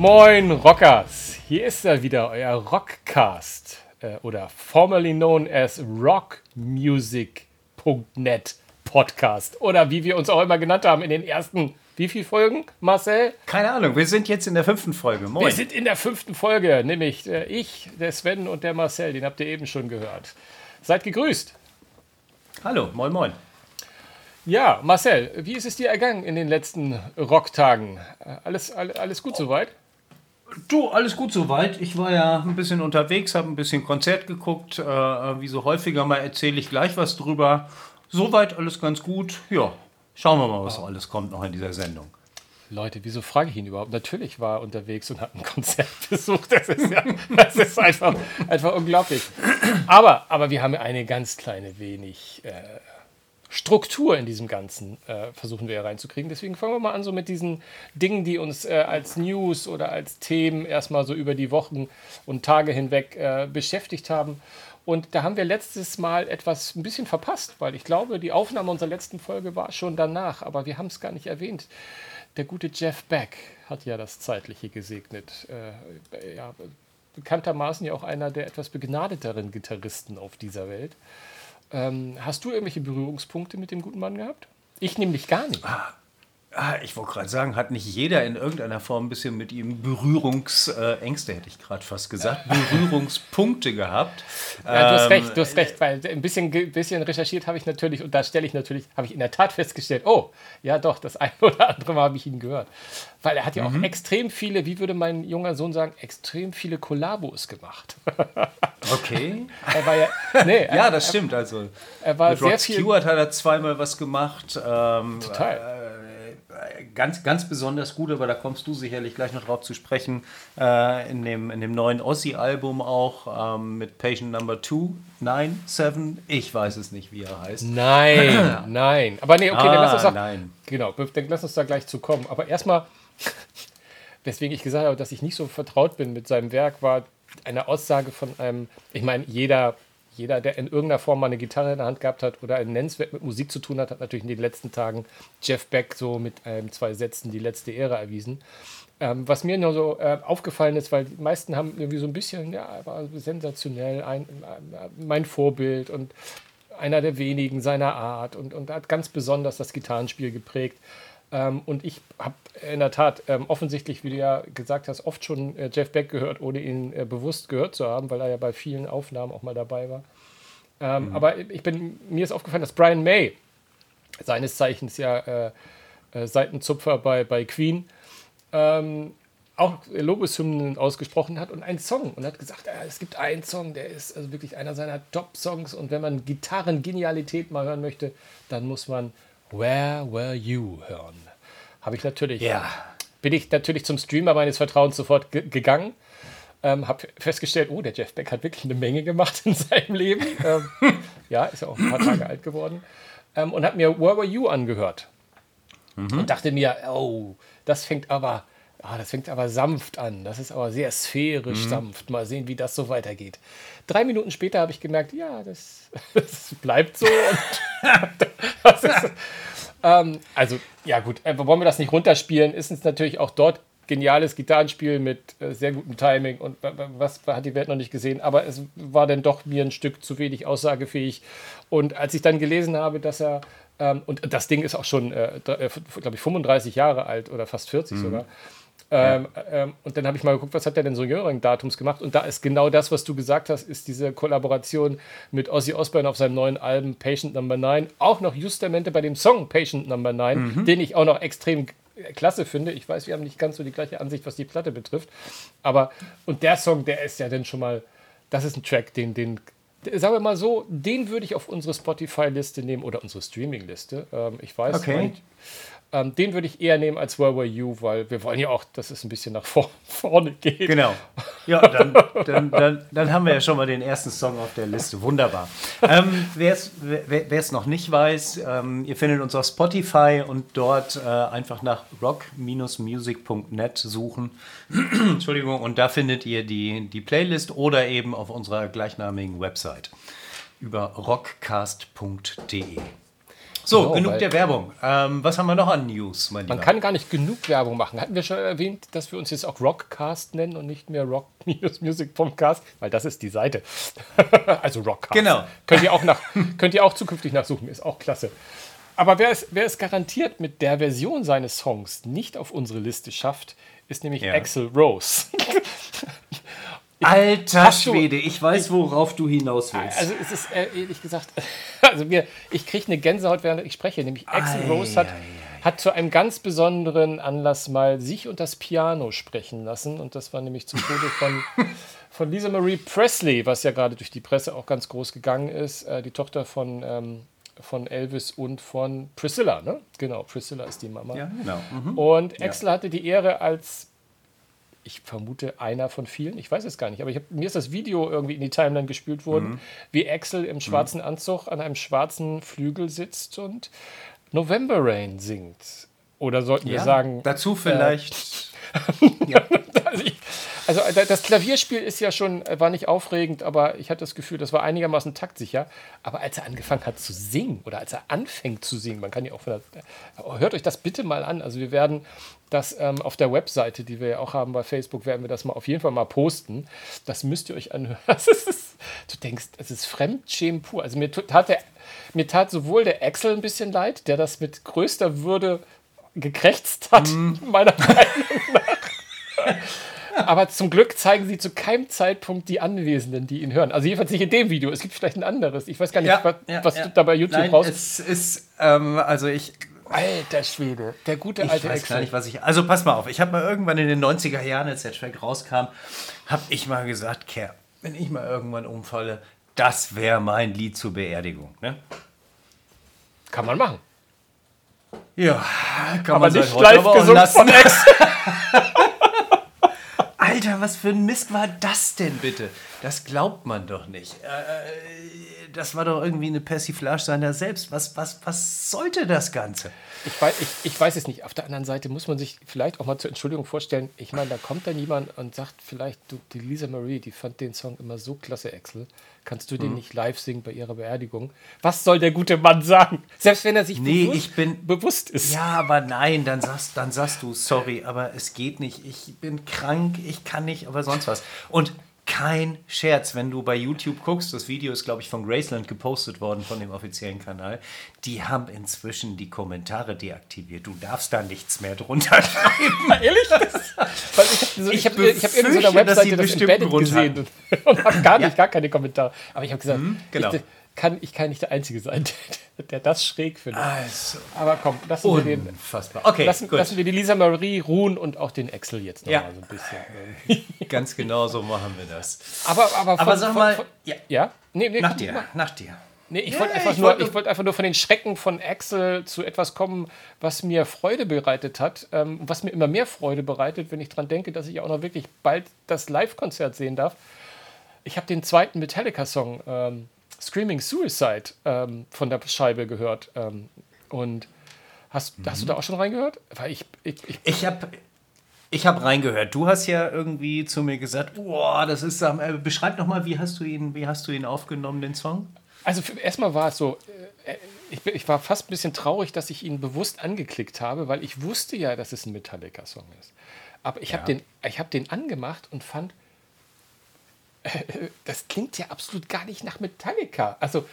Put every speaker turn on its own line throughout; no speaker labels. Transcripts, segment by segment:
Moin Rockers, hier ist er wieder, euer Rockcast äh, oder formerly known as rockmusic.net Podcast oder wie wir uns auch immer genannt haben in den ersten wie viele Folgen, Marcel?
Keine Ahnung, wir sind jetzt in der fünften Folge.
Moin. Wir sind in der fünften Folge, nämlich äh, ich, der Sven und der Marcel, den habt ihr eben schon gehört. Seid gegrüßt.
Hallo, moin moin.
Ja, Marcel, wie ist es dir ergangen in den letzten Rocktagen? Äh, alles, alles, alles gut soweit?
Du, alles gut soweit. Ich war ja ein bisschen unterwegs, habe ein bisschen Konzert geguckt. Äh, wie so häufiger mal erzähle ich gleich was drüber. Soweit alles ganz gut. Ja, schauen wir mal, was oh. alles kommt noch in dieser Sendung.
Leute, wieso frage ich ihn überhaupt? Natürlich war er unterwegs und hat ein Konzert besucht. Das ist, ja, das ist einfach, einfach unglaublich. Aber, aber wir haben eine ganz kleine wenig äh, Struktur in diesem Ganzen äh, versuchen wir reinzukriegen. Deswegen fangen wir mal an so mit diesen Dingen, die uns äh, als News oder als Themen erstmal so über die Wochen und Tage hinweg äh, beschäftigt haben. Und da haben wir letztes Mal etwas ein bisschen verpasst, weil ich glaube, die Aufnahme unserer letzten Folge war schon danach, aber wir haben es gar nicht erwähnt. Der gute Jeff Beck hat ja das Zeitliche gesegnet. Äh, ja, bekanntermaßen ja auch einer der etwas begnadeteren Gitarristen auf dieser Welt. Ähm, hast du irgendwelche Berührungspunkte mit dem guten Mann gehabt? Ich nämlich gar nicht.
Ah, Ah, ich wollte gerade sagen, hat nicht jeder in irgendeiner Form ein bisschen mit ihm Berührungsängste, hätte ich gerade fast gesagt, Berührungspunkte gehabt.
Ja, du hast recht, du hast recht, weil ein bisschen, bisschen recherchiert habe ich natürlich und da stelle ich natürlich, habe ich in der Tat festgestellt, oh, ja doch, das eine oder andere Mal habe ich ihn gehört. Weil er hat ja mhm. auch extrem viele, wie würde mein junger Sohn sagen, extrem viele Kollabos gemacht.
Okay.
er war ja, nee,
ja, er, das stimmt. Also
er war
mit
sehr
Rod Stewart hat er zweimal was gemacht.
Ähm, Total. Äh,
ganz, ganz besonders gut, aber da kommst du sicherlich gleich noch drauf zu sprechen, äh, in, dem, in dem neuen Ossi-Album auch ähm, mit Patient Number 2, 9, 7, ich weiß es nicht, wie er heißt.
Nein, nein. Aber nee, okay, ah, dann lass uns
da, nein.
Genau, dann lass uns da gleich zu kommen. Aber erstmal, weswegen ich gesagt habe, dass ich nicht so vertraut bin mit seinem Werk, war eine Aussage von einem, ich meine, jeder jeder, der in irgendeiner Form mal eine Gitarre in der Hand gehabt hat oder ein nennenswert mit Musik zu tun hat, hat natürlich in den letzten Tagen Jeff Beck so mit ähm, zwei Sätzen die letzte Ehre erwiesen. Ähm, was mir nur so äh, aufgefallen ist, weil die meisten haben irgendwie so ein bisschen, ja, war sensationell, ein, äh, mein Vorbild und einer der wenigen seiner Art und, und hat ganz besonders das Gitarrenspiel geprägt. Ähm, und ich habe in der Tat ähm, offensichtlich, wie du ja gesagt hast, oft schon äh, Jeff Beck gehört, ohne ihn äh, bewusst gehört zu haben, weil er ja bei vielen Aufnahmen auch mal dabei war. Ähm, mhm. Aber ich bin, mir ist aufgefallen, dass Brian May, seines Zeichens ja äh, äh Seitenzupfer bei, bei Queen, ähm, auch Lobeshymnen ausgesprochen hat und einen Song und hat gesagt, äh, es gibt einen Song, der ist also wirklich einer seiner Top-Songs und wenn man Gitarren-Genialität mal hören möchte, dann muss man Where Were You hören. Habe ich natürlich.
Ja.
Bin ich natürlich zum Streamer meines Vertrauens sofort gegangen. Ähm, habe festgestellt, oh, der Jeff Beck hat wirklich eine Menge gemacht in seinem Leben. ähm, ja, ist ja auch ein paar Tage alt geworden. Ähm, und habe mir Where Were You angehört. Mhm. Und dachte mir, oh, das fängt aber, ah, das fängt aber sanft an. Das ist aber sehr sphärisch mhm. sanft. Mal sehen, wie das so weitergeht. Drei Minuten später habe ich gemerkt, ja, das, das bleibt so. das ist, ähm, also, ja gut, äh, wollen wir das nicht runterspielen, ist es natürlich auch dort geniales Gitarrenspiel mit äh, sehr gutem Timing und was hat die Welt noch nicht gesehen, aber es war dann doch mir ein Stück zu wenig aussagefähig. Und als ich dann gelesen habe, dass er, ähm, und das Ding ist auch schon, äh, äh glaube ich, 35 Jahre alt oder fast 40 mhm. sogar, ähm, ähm, und dann habe ich mal geguckt, was hat der denn so jüngeren Datums gemacht? Und da ist genau das, was du gesagt hast, ist diese Kollaboration mit Ozzy Osbourne auf seinem neuen Album Patient Number 9. Auch noch justamente bei dem Song Patient Number 9, mhm. den ich auch noch extrem klasse finde. Ich weiß, wir haben nicht ganz so die gleiche Ansicht, was die Platte betrifft. Aber, und der Song, der ist ja dann schon mal, das ist ein Track, den, den, sagen wir mal so, den würde ich auf unsere Spotify-Liste nehmen oder unsere Streaming-Liste. Ähm, ich weiß,
okay.
Ähm, den würde ich eher nehmen als Where Were You, weil wir wollen ja auch, dass es ein bisschen nach vor, vorne geht.
Genau. Ja, dann, dann, dann, dann, haben wir ja schon mal den ersten Song auf der Liste. Wunderbar. Ähm, wer es noch nicht weiß, ähm, ihr findet uns auf Spotify und dort äh, einfach nach rock-music.net suchen. Entschuldigung, und da findet ihr die, die Playlist oder eben auf unserer gleichnamigen Website über rockcast.de. So,
Genau,
genug der Werbung. Ähm, was haben wir noch an News, mein
Man
Lieber?
kann gar nicht genug Werbung machen. Hatten wir schon erwähnt, dass wir uns jetzt auch Rockcast nennen und nicht mehr Rock-Music-Podcast, weil das ist die Seite. also Rockcast.
Genau.
Könnt ihr auch, nach, könnt ihr auch zukünftig nachsuchen, ist auch klasse. Aber wer es, wer es garantiert mit der Version seines Songs nicht auf unsere Liste schafft, ist nämlich
Ja.
Axel Rose.
Alter Schwede, ich weiß, worauf du hinaus willst.
Also es ist äh, ehrlich gesagt, also mir, ich kriege eine Gänsehaut, während ich spreche. Nämlich Axel Rose hat, hat zu einem ganz besonderen Anlass mal sich und das Piano sprechen lassen. Und das war nämlich zum Tode von, von Lisa Marie Presley, was ja gerade durch die Presse auch ganz groß gegangen ist. Äh, die Tochter von, ähm, von Elvis und von Priscilla, ne? Genau, Priscilla ist die Mama.
ja, genau. Mhm.
Und Axel hatte die Ehre als, ich vermute, einer von vielen, ich weiß es gar nicht, aber hab, mir ist das Video irgendwie in die Timeline gespült worden, wie Axel im schwarzen Anzug an einem schwarzen Flügel sitzt und November Rain singt. Oder sollten wir
Ja,
sagen,
dazu vielleicht.
also, ich, also da- das Klavierspiel ist ja schon, äh, war nicht aufregend, aber ich hatte das Gefühl, das war einigermaßen taktsicher. Aber als er angefangen hat zu singen oder als er anfängt zu singen, man kann ja auch von der, äh, hört euch das bitte mal an. Also wir werden das ähm, auf der Webseite, die wir ja auch haben bei Facebook, werden wir das mal auf jeden Fall mal posten. Das müsst ihr euch anhören. Das ist, du denkst, es ist Fremdschämen pur. Also mir tat, der, mir tat sowohl der Axel ein bisschen leid, der das mit größter Würde gekrächzt hat, meiner Meinung nach. Aber zum Glück zeigen sie zu keinem Zeitpunkt die Anwesenden, die ihn hören. Also jedenfalls nicht in dem Video. Es gibt vielleicht ein anderes. Ich weiß gar nicht, was, was du da bei YouTube
Nein,
raus...
Es ist, ähm, also ich,
Alter Schwede, der gute
ich
alte
weiß
Axel.
gar nicht, was ich. Also pass mal auf, ich habe mal irgendwann in den 90er Jahren, als der Track rauskam, habe ich mal gesagt, Kerr, wenn ich mal irgendwann umfalle, das wäre mein Lied zur Beerdigung. Ne?
Kann man machen.
Ja, kann
Aber
man
nicht
heute
live gesungen von Axel.
Alter, was für ein Mist war das denn bitte? Das glaubt man doch nicht. Äh, das war doch irgendwie eine Persiflage seiner selbst. Was, was, was sollte das Ganze?
Ich weiß, ich, ich weiß es nicht. Auf der anderen Seite muss man sich vielleicht auch mal zur Entschuldigung vorstellen. Ich meine, da kommt dann jemand und sagt vielleicht, du, die Lisa Marie, die fand den Song immer so klasse, Axel. Kannst du den nicht live singen bei ihrer Beerdigung? Was soll der gute Mann sagen? Selbst wenn er sich
Nee,
bewusst,
ich bin-
bewusst ist.
Ja, aber nein, dann sagst, dann sagst du, sorry, aber es geht nicht. Ich bin krank, ich kann nicht, aber sonst was. Und kein Scherz, wenn du bei YouTube guckst, das Video ist, glaube ich, von Graceland gepostet worden, von dem offiziellen Kanal, die haben inzwischen die Kommentare deaktiviert. Du darfst da nichts mehr drunter schreiben.
Ehrlich? Das, ich habe so,
Ich
ich hab, irgendeiner Webseite das
bestimmt
Embedded
einen Grund
gesehen und, und habe gar nicht, gar keine Kommentare. Aber ich habe gesagt,
genau.
ich, kann, ich kann nicht der Einzige sein, der, der das schräg findet.
Also,
Aber komm, lassen wir den.
Okay,
lassen, lassen wir die Lisa Marie ruhen und auch den Axel jetzt noch
Ja.
mal so ein bisschen.
Ganz genau so machen wir das.
Aber, aber,
Aber
von-
sag
von-
mal,
von,
ja,
ja? Nee, nee,
nach dir, nach dir.
Nee, ich
Ja,
wollte einfach,
ich
nur, ich wollte einfach nur von den Schrecken von Axel zu etwas kommen, was mir Freude bereitet hat, ähm, was mir immer mehr Freude bereitet, wenn ich daran denke, dass ich auch noch wirklich bald das Live-Konzert sehen darf. Ich habe den zweiten Metallica-Song ähm, Screaming Suicide ähm, von der Scheibe gehört. Ähm, und hast, hast du da auch schon reingehört? Weil ich, ich, ich
Ich habe ich hab reingehört. Du hast ja irgendwie zu mir gesagt, boah, das ist, äh, beschreib noch mal, wie hast du ihn, wie hast du ihn aufgenommen, den Song?
Also erstmal war es so, äh, ich, bin- ich war fast ein bisschen traurig, dass ich ihn bewusst angeklickt habe, weil ich wusste ja, dass es ein Metallica-Song ist. Aber ich habe den, ich hab den angemacht und fand, äh, das klingt ja absolut gar nicht nach Metallica. Also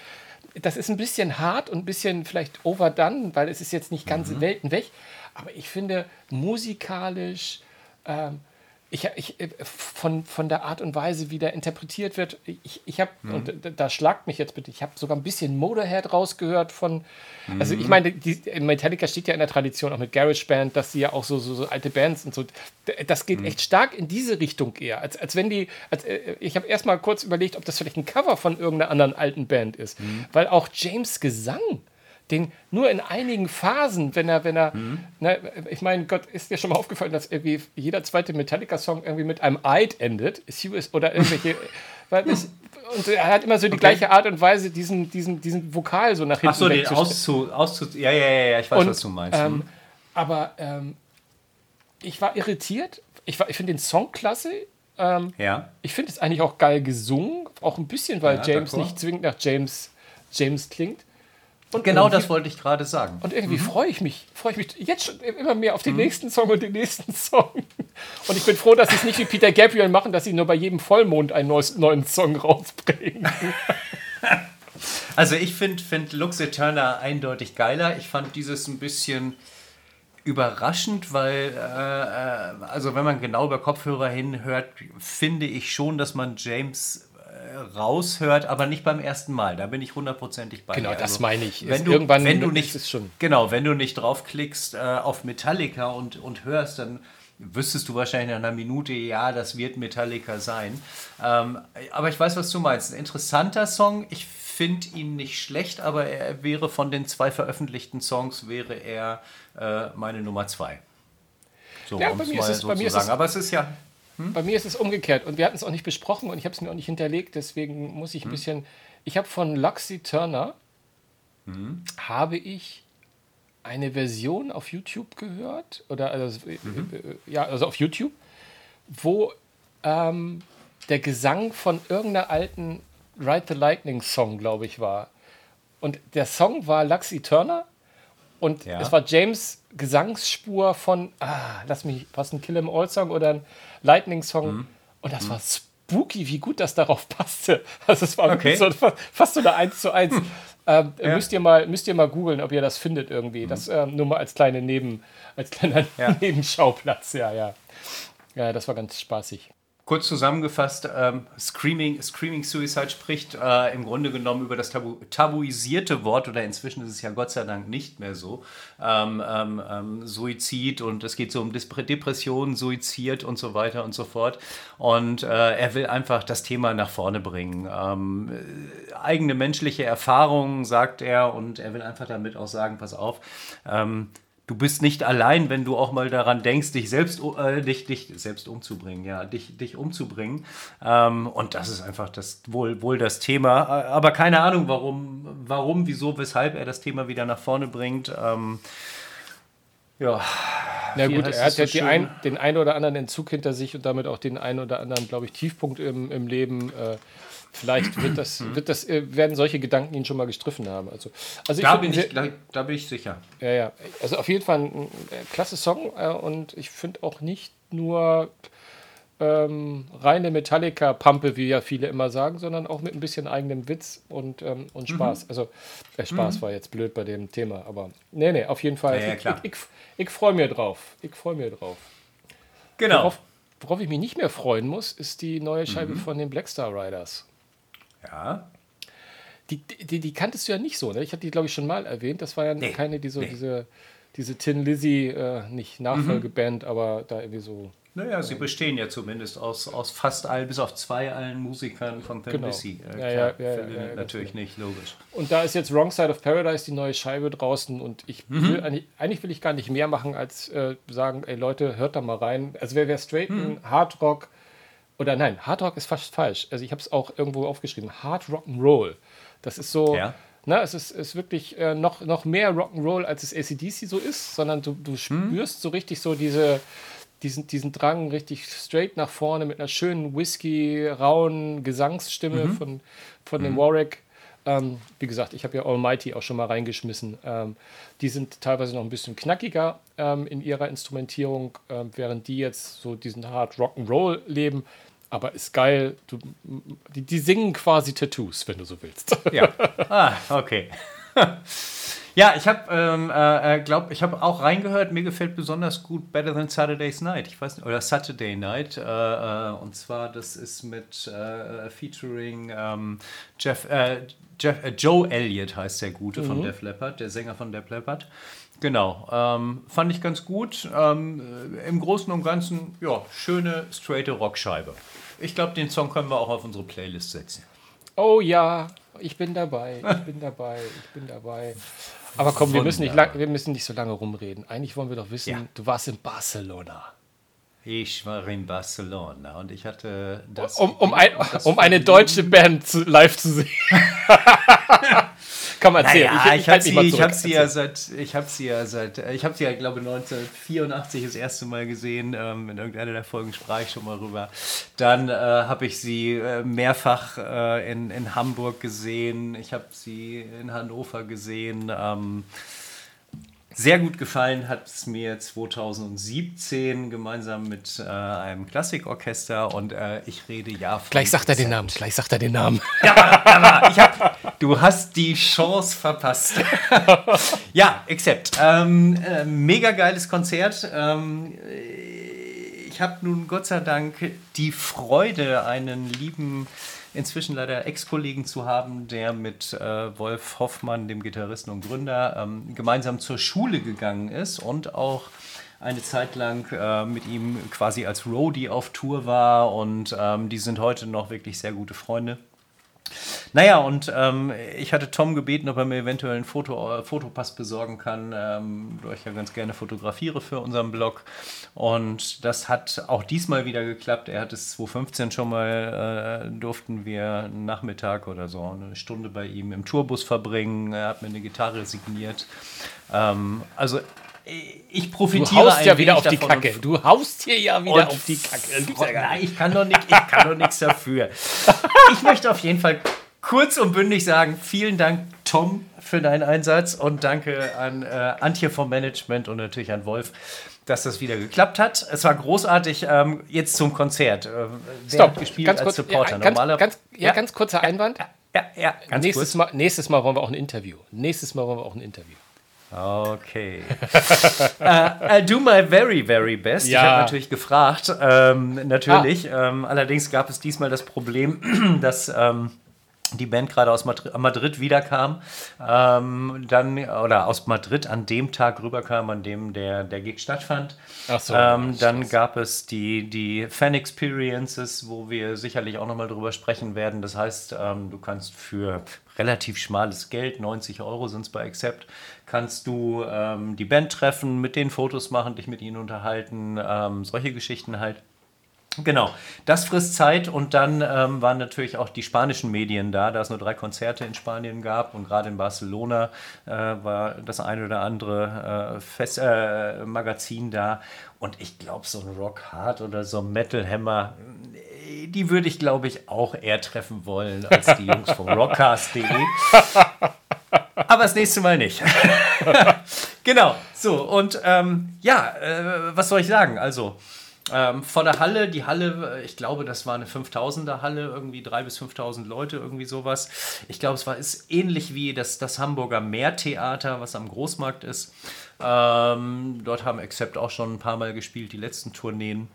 das ist ein bisschen hart und ein bisschen vielleicht overdone, weil es ist jetzt nicht ganz Welten weg. Aber ich finde musikalisch, ähm, ich, ich, äh, von, von der Art und Weise, wie der interpretiert wird, ich, ich habe, und da, da schlagt mich jetzt bitte, ich habe sogar ein bisschen Motorhead rausgehört von, also ich meine, die, Metallica steht ja in der Tradition auch mit GarageBand, dass sie ja auch so, so, so alte Bands und so, das geht echt stark in diese Richtung eher, als, als wenn die, als, äh, ich habe erst mal kurz überlegt, ob das vielleicht ein Cover von irgendeiner anderen alten Band ist, weil auch James Gesang, den nur in einigen Phasen, wenn er, wenn er, ne, ich meine, Gott, ist dir schon mal aufgefallen, dass irgendwie jeder zweite Metallica-Song irgendwie mit einem Eid endet, oder irgendwelche, weil es, und er hat immer so die gleiche Art und Weise, diesen, diesen, diesen Vokal so nach hinten
Ach so, den auszu, auszu, ja, ja, ja, ja, ich weiß,
Und,
was du meinst.
Ähm, aber ähm, ich war irritiert. Ich, war- ich finde den Song klasse. Ähm,
ja.
ich finde es eigentlich auch geil gesungen. Auch ein bisschen, weil
Ja,
James nicht zwingend nach James, James klingt.
Und genau das wollte ich gerade sagen.
Und irgendwie mhm. freue ich mich, freue ich mich jetzt schon immer mehr auf den mhm. nächsten Song und den nächsten Song. Und ich bin froh, dass sie es nicht wie Peter Gabriel machen, dass sie nur bei jedem Vollmond einen neuen Song rausbringen.
Also ich finde find Lux Eterna eindeutig geiler. Ich fand dieses ein bisschen überraschend, weil, äh, äh, also wenn man genau über Kopfhörer hinhört, finde ich schon, dass man James raushört, aber nicht beim ersten Mal. Da bin ich hundertprozentig bei
Genau,
dir.
das
also,
meine ich.
Wenn du, Irgendwann wenn du nicht, ist schon. Genau, wenn du nicht draufklickst äh, auf Metallica und, und hörst, dann wüsstest du wahrscheinlich nach einer Minute, ja, das wird Metallica sein. Ähm, aber ich weiß, was du meinst. Ein interessanter Song. Ich finde ihn nicht schlecht, aber er wäre von den zwei veröffentlichten Songs wäre er äh, meine Nummer zwei.
So, ja, bei mir ist es, bei mir ist es, aber es ist ja. Hm? Bei mir ist es umgekehrt und wir hatten es auch nicht besprochen und ich habe es mir auch nicht hinterlegt, deswegen muss ich ein hm? bisschen. Ich habe von Luxy Turner hm? habe ich eine Version auf YouTube gehört oder also, mhm. Äh, ja also auf YouTube, wo ähm, der Gesang von irgendeiner alten Ride the Lightning Song, glaube ich, war. Und der Song war Luxy Turner und ja. es war James Gesangsspur von, ah, lass mich, was ein Kill 'em All Song oder ein Lightning Song. Mhm. Und das mhm. war spooky, wie gut das darauf passte. Also es war okay. so, fast so eine 1 zu 1. ähm, ja. Müsst ihr mal, müsst ihr mal googeln, ob ihr das findet irgendwie. Mhm. Das ähm, nur mal als kleine Neben, als kleiner ja. Nebenschauplatz, ja, ja. Ja, das war ganz spaßig.
Kurz zusammengefasst, ähm, Screaming, Screaming Suicide spricht äh, im Grunde genommen über das tabu tabuisierte Wort, oder inzwischen ist es ja Gott sei Dank nicht mehr so, ähm, ähm, ähm Suizid und es geht so um Depressionen, Suizid und so weiter und so fort. Und äh, er will einfach das Thema nach vorne bringen. Ähm, äh, eigene menschliche Erfahrungen, sagt er, und er will einfach damit auch sagen, pass auf, ähm, du bist nicht allein, wenn du auch mal daran denkst, dich selbst, äh, dich, dich selbst umzubringen, ja, dich, dich umzubringen. Ähm, und das ist einfach das, wohl, wohl das Thema. Aber keine Ahnung, warum, warum, wieso, weshalb er das Thema wieder nach vorne bringt. Ähm,
ja. Na gut, er hat so ja ein, den einen oder anderen Entzug hinter sich und damit auch den einen oder anderen, glaube ich, Tiefpunkt im, im Leben. Äh, Vielleicht wird das, wird das, äh, werden solche Gedanken ihn schon mal gestriffen haben. Also, also
da, bin ich, da, da, bin ich sicher.
Ja, ja. Also auf jeden Fall ein, ein klasse Song äh, und ich finde auch nicht nur ähm, reine Metallica-Pampe, wie ja viele immer sagen, sondern auch mit ein bisschen eigenem Witz und, ähm, und mhm. Spaß. Mhm. Also, der Spaß mhm. war jetzt blöd bei dem Thema, aber nee, nee, auf jeden Fall.
Ja, ja,
klar. Ich, ich, ich freue mir drauf. Ich freue mir drauf.
Genau.
Worauf, worauf, ich mich nicht mehr freuen muss, ist die neue Scheibe mhm. von den Blackstar Riders.
Ja.
Die, die, die kanntest du ja nicht so, ne? Ich hatte die, glaube ich, schon mal erwähnt. Das war ja nee. keine, die so nee. diese, diese Tin Lizzy, äh, nicht Nachfolgeband, mhm. aber da irgendwie so.
Naja, sie bestehen ja zumindest aus, aus fast allen, bis auf zwei allen Musikern von Thin genau. Lizzy.
Äh, ja, ja, ja, ja,
natürlich nicht, logisch.
Und da ist jetzt Wrong Side of Paradise die neue Scheibe draußen und ich mhm. will eigentlich, eigentlich will ich gar nicht mehr machen, als äh, sagen, ey Leute, hört da mal rein. Also wer, wer straight mhm. Hardrock oder nein, Hard Rock ist fast falsch. Also ich habe es auch irgendwo aufgeschrieben. Hard Rock and Roll. Das ist so, ja. na, es ist, ist wirklich äh, noch, noch mehr Rock'n'Roll, als es ACDC so ist, sondern du, du hm. spürst hm. so richtig so diese, diesen, diesen Drang richtig straight nach vorne mit einer schönen Whisky, rauen Gesangsstimme mhm. von, von mhm. dem Warwick. Ähm, wie gesagt, ich habe ja Almighty auch schon mal reingeschmissen. Ähm, die sind teilweise noch ein bisschen knackiger ähm, in ihrer Instrumentierung, ähm, während die jetzt so diesen Hard Rock'n'Roll leben aber ist geil. Du, die, die, singen quasi Tattoos, wenn du so willst.
Ja. Ah, okay. ja, ich habe ähm, äh, äh, glaub, ich habe auch reingehört. Mir gefällt besonders gut Better Than Saturday's Night. Ich weiß nicht, oder Saturday Night. Äh, äh, und zwar das ist mit äh, featuring ähm, Jeff, äh, Jeff Joe Elliott heißt der Gute mhm. von Def Leppard, der Sänger von Def Leppard. Genau, ähm, fand ich ganz gut. Ähm, Im Großen und Ganzen, ja, schöne, straighte Rockscheibe. Ich glaube, den Song können wir auch auf unsere Playlist setzen.
Oh ja, ich bin dabei, ich bin dabei, ich bin dabei. Aber komm, wir müssen, nicht lang, wir müssen nicht so lange rumreden. Eigentlich wollen wir doch wissen, ja. du warst in Barcelona.
Ich war in Barcelona und ich hatte
das. Um, um, ein, um eine deutsche Band zu, live zu sehen. Komm, erzähl.
Naja, ich, ich, habe sie, ich hab sie ja seit, ich habe sie ja seit, ich habe sie ja, glaube 1984 das erste Mal gesehen. Ähm, in irgendeiner der Folgen sprach ich schon mal rüber. Dann äh, habe ich sie äh, mehrfach äh, in, in Hamburg gesehen. Ich habe sie in Hannover gesehen. Ähm, sehr gut gefallen hat es mir 2017 gemeinsam mit äh, einem Klassikorchester und äh, ich rede ja
von. Gleich sagt er den Namen, gleich sagt er den Namen.
Ja, aber, ich hab, du hast die Chance verpasst. ja, Except. Ähm, äh, mega geiles Konzert. Ähm, ich habe nun Gott sei Dank die Freude, einen lieben inzwischen leider Ex-Kollegen zu haben, der mit äh, Wolf Hoffmann, dem Gitarristen und Gründer, ähm, gemeinsam zur Schule gegangen ist und auch eine Zeit lang äh, mit ihm quasi als Roadie auf Tour war und ähm, die sind heute noch wirklich sehr gute Freunde. Naja, und ähm, ich hatte Tom gebeten, ob er mir eventuell einen Foto, äh, Fotopass besorgen kann, ähm, da ich ja ganz gerne fotografiere für unseren Blog. Und das hat auch diesmal wieder geklappt. Er hat es 2015 schon mal, äh, durften wir einen Nachmittag oder so eine Stunde bei ihm im Tourbus verbringen. Er hat mir eine Gitarre signiert. Ähm, also ich profitiere
du haust ja wieder auf die Kacke. Du haust hier ja wieder auf die Kacke.
Nein, ich kann doch nichts dafür. Ich möchte auf jeden Fall kurz und bündig sagen, vielen Dank, Tom, für deinen Einsatz und danke an äh, Antje vom Management und natürlich an Wolf, dass das wieder geklappt hat. Es war großartig. Ähm, jetzt zum Konzert. Äh,
Stop. gespielt ganz als kurz, Supporter? Ja, ganz, ganz, ja, ja, ganz kurzer Einwand.
Ja, ja,
ganz nächstes, kurz. Mal, nächstes Mal wollen wir auch ein Interview. Nächstes Mal wollen wir auch ein Interview.
Okay. uh, I'll do my very, very best. Ja. Ich habe natürlich gefragt. Ähm, natürlich. Ah. Ähm, allerdings gab es diesmal das Problem, dass. Ähm, die Band gerade aus Madrid wiederkam, ähm, dann oder aus Madrid an dem Tag rüberkam, an dem der, der Gig stattfand. Ach so, ähm, dann gab es die, die Fan Experiences, wo wir sicherlich auch nochmal drüber sprechen werden. Das heißt, ähm, du kannst für relativ schmales Geld, 90 Euro sind es bei Accept, kannst du ähm, die Band treffen, mit denen Fotos machen, dich mit ihnen unterhalten, ähm, solche Geschichten halt. Genau, das frisst Zeit und dann ähm, waren natürlich auch die spanischen Medien da, da es nur drei Konzerte in Spanien gab und gerade in Barcelona äh, war das eine oder andere äh, Fest, äh, Magazin da und ich glaube so ein Rock Hard oder so ein Metal Hammer, die würde ich glaube ich auch eher treffen wollen als die Jungs vom Rockcast.de. Aber das nächste Mal nicht. genau, so und ähm, ja, äh, was soll ich sagen? Also ähm, von der Halle, die Halle, ich glaube, das war eine 5000er Halle, irgendwie 3.000 bis 5.000 Leute, irgendwie sowas. Ich glaube, es war ist ähnlich wie das, das Hamburger Meertheater, was am Großmarkt ist. Ähm, dort haben Accept auch schon ein paar Mal gespielt, die letzten Tourneen.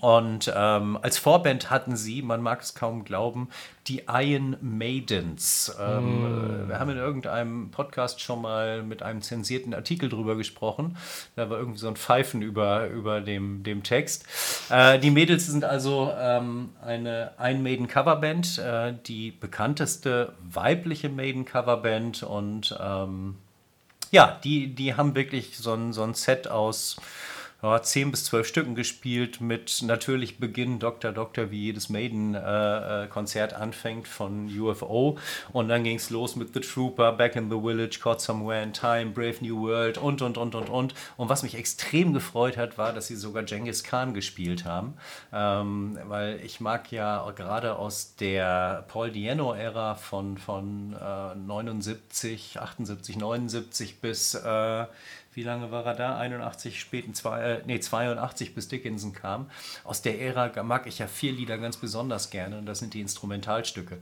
Und ähm, als Vorband hatten sie, man mag es kaum glauben, die Iron Maidens. Ähm, mm. Wir haben in irgendeinem Podcast schon mal mit einem zensierten Artikel drüber gesprochen. Da war irgendwie so ein Pfeifen über, über dem, dem Text. Äh, die Mädels sind also ähm, eine Iron Maiden Coverband, äh, die bekannteste weibliche Maiden Coverband und ähm, ja, die, die haben wirklich so ein, so ein Set aus ja, 10 bis 12 Stücken gespielt mit natürlich Beginn Dr. Doctor, wie jedes Maiden-Konzert äh, anfängt von UFO. Und dann ging es los mit The Trooper, Back in the Village, Caught Somewhere in Time, Brave New World und, und, und, und, und. Und was mich extrem gefreut hat, war, dass sie sogar Genghis Khan gespielt haben. Ähm, weil ich mag ja gerade aus der Paul Diano-Ära von, von äh, 79, 78, 79 bis... Äh, wie lange war er da? 81, späten zwei, äh, nee, 82 bis Dickinson kam. Aus der Ära mag ich ja vier Lieder ganz besonders gerne und das sind die Instrumentalstücke.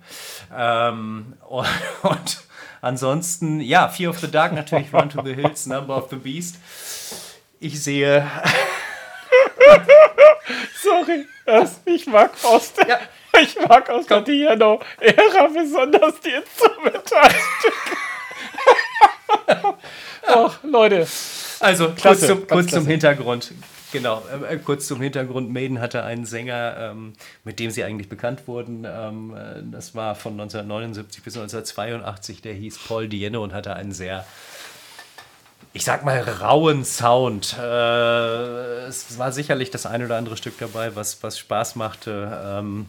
Ähm, und, und, ansonsten, ja, Fear of the Dark natürlich, Run to the Hills, Number of the Beast. Ich sehe.
Sorry, ich mag aus der, ja. ich mag aus der Diano-Ära besonders die Instrumentalstücke. Ach, Leute.
Also, klasse, kurz zum, kurz zum Hintergrund. Genau, äh, kurz zum Hintergrund. Maiden hatte einen Sänger, ähm, mit dem sie eigentlich bekannt wurden. Ähm, äh, das war von 1979 bis 1982. Der hieß Paul Dieno und hatte einen sehr, ich sag mal, rauen Sound. Äh, es war sicherlich das ein oder andere Stück dabei, was, was Spaß machte. Ähm,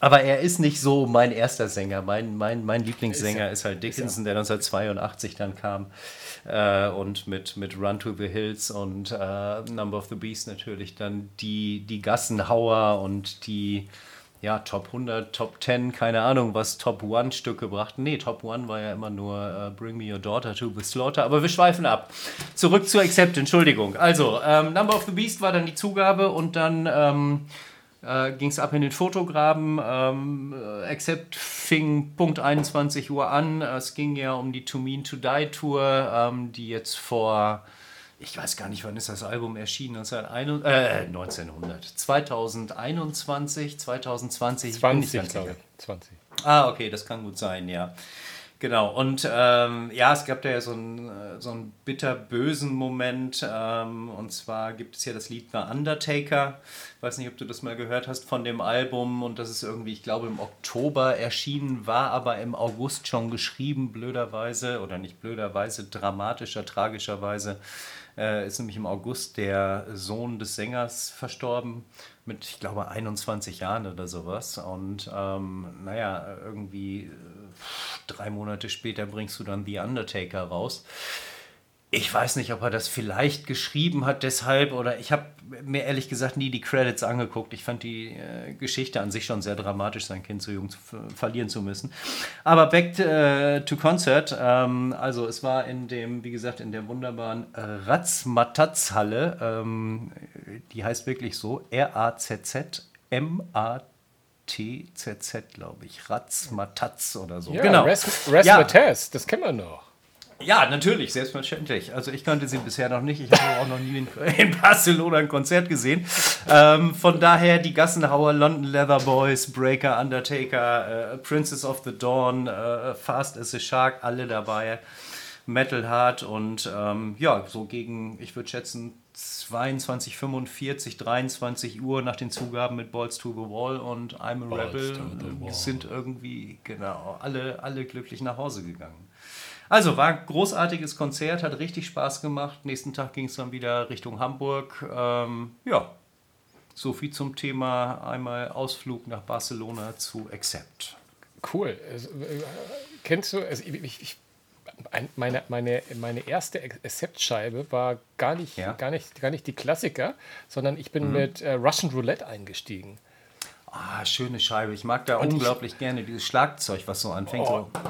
Aber er ist nicht so mein erster Sänger. Mein, mein, mein Lieblingssänger ist, ist halt Dickinson, der 1982 dann kam. Äh, und mit, mit Run to the Hills und äh, Number of the Beast natürlich dann die, die Gassenhauer und die ja, Top 100, Top 10, keine Ahnung, was Top 1 Stücke brachten. Nee, Top 1 war ja immer nur uh, Bring Me Your Daughter to the Slaughter, aber wir schweifen ab. Zurück zu Accept, Entschuldigung. Also, ähm, Number of the Beast war dann die Zugabe und dann ähm, äh, ging es ab in den Fotograben. Ähm, äh, Accept fing Punkt 21 Uhr an. Es ging ja um die To Mean to Die Tour, ähm, die jetzt vor ich weiß gar nicht, wann ist das Album erschienen? 1900, äh, 1900 2021, 2020,
20, glaube ich. 20.
Ah, okay, das kann gut sein, ja. Genau, und ähm, ja, es gab da ja so einen, äh, so einen bitterbösen Moment. Ähm, und zwar gibt es ja das Lied The Undertaker. Ich weiß nicht, ob du das mal gehört hast von dem Album. Und das ist irgendwie, ich glaube, im Oktober erschienen, war aber im August schon geschrieben, blöderweise. Oder nicht blöderweise, dramatischer, tragischerweise äh, ist nämlich im August der Sohn des Sängers verstorben mit, ich glaube, 21 Jahren oder sowas. Und ähm, naja, irgendwie äh, drei Monate später bringst du dann The Undertaker raus. Ich weiß nicht, ob er das vielleicht geschrieben hat deshalb oder ich habe mir ehrlich gesagt nie die Credits angeguckt. Ich fand die äh, Geschichte an sich schon sehr dramatisch, sein Kind so jung zu, verlieren zu müssen. Aber back äh, to concert. Ähm, also es war in dem, wie gesagt, in der wunderbaren Ratzmataz-Halle. Ähm, die heißt wirklich so R-A-Z-Z M-A-T. TZZ, glaube ich. Ratzmataz oder so.
Ja, genau. Rasmataz, ja. das kennen wir noch.
Ja, natürlich, selbstverständlich. Also ich kannte sie bisher noch nicht. Ich habe auch noch nie in, in Barcelona ein Konzert gesehen. Ähm, von daher die Gassenhauer, London Leather Boys, Breaker, Undertaker, äh, Princess of the Dawn, äh, Fast as a Shark, alle dabei. Metal Hard und ähm, ja, so gegen, ich würde schätzen, 22, 45, 23 Uhr nach den Zugaben mit Balls to the Wall und I'm a Balls Rebel sind irgendwie, genau, alle, alle glücklich nach Hause gegangen. Also war ein großartiges Konzert, hat richtig Spaß gemacht. Nächsten Tag ging es dann wieder Richtung Hamburg. Ähm, ja, so viel zum Thema einmal Ausflug nach Barcelona zu Accept.
Cool. Also, kennst du, also ich, ich, meine, meine, meine erste Accept-Scheibe war gar nicht, ja? gar, nicht, gar nicht die Klassiker, sondern ich bin mhm. mit äh, Russian Roulette eingestiegen.
Ah, schöne Scheibe. Ich mag da Und unglaublich ich, gerne dieses Schlagzeug, was so anfängt. Oh, so.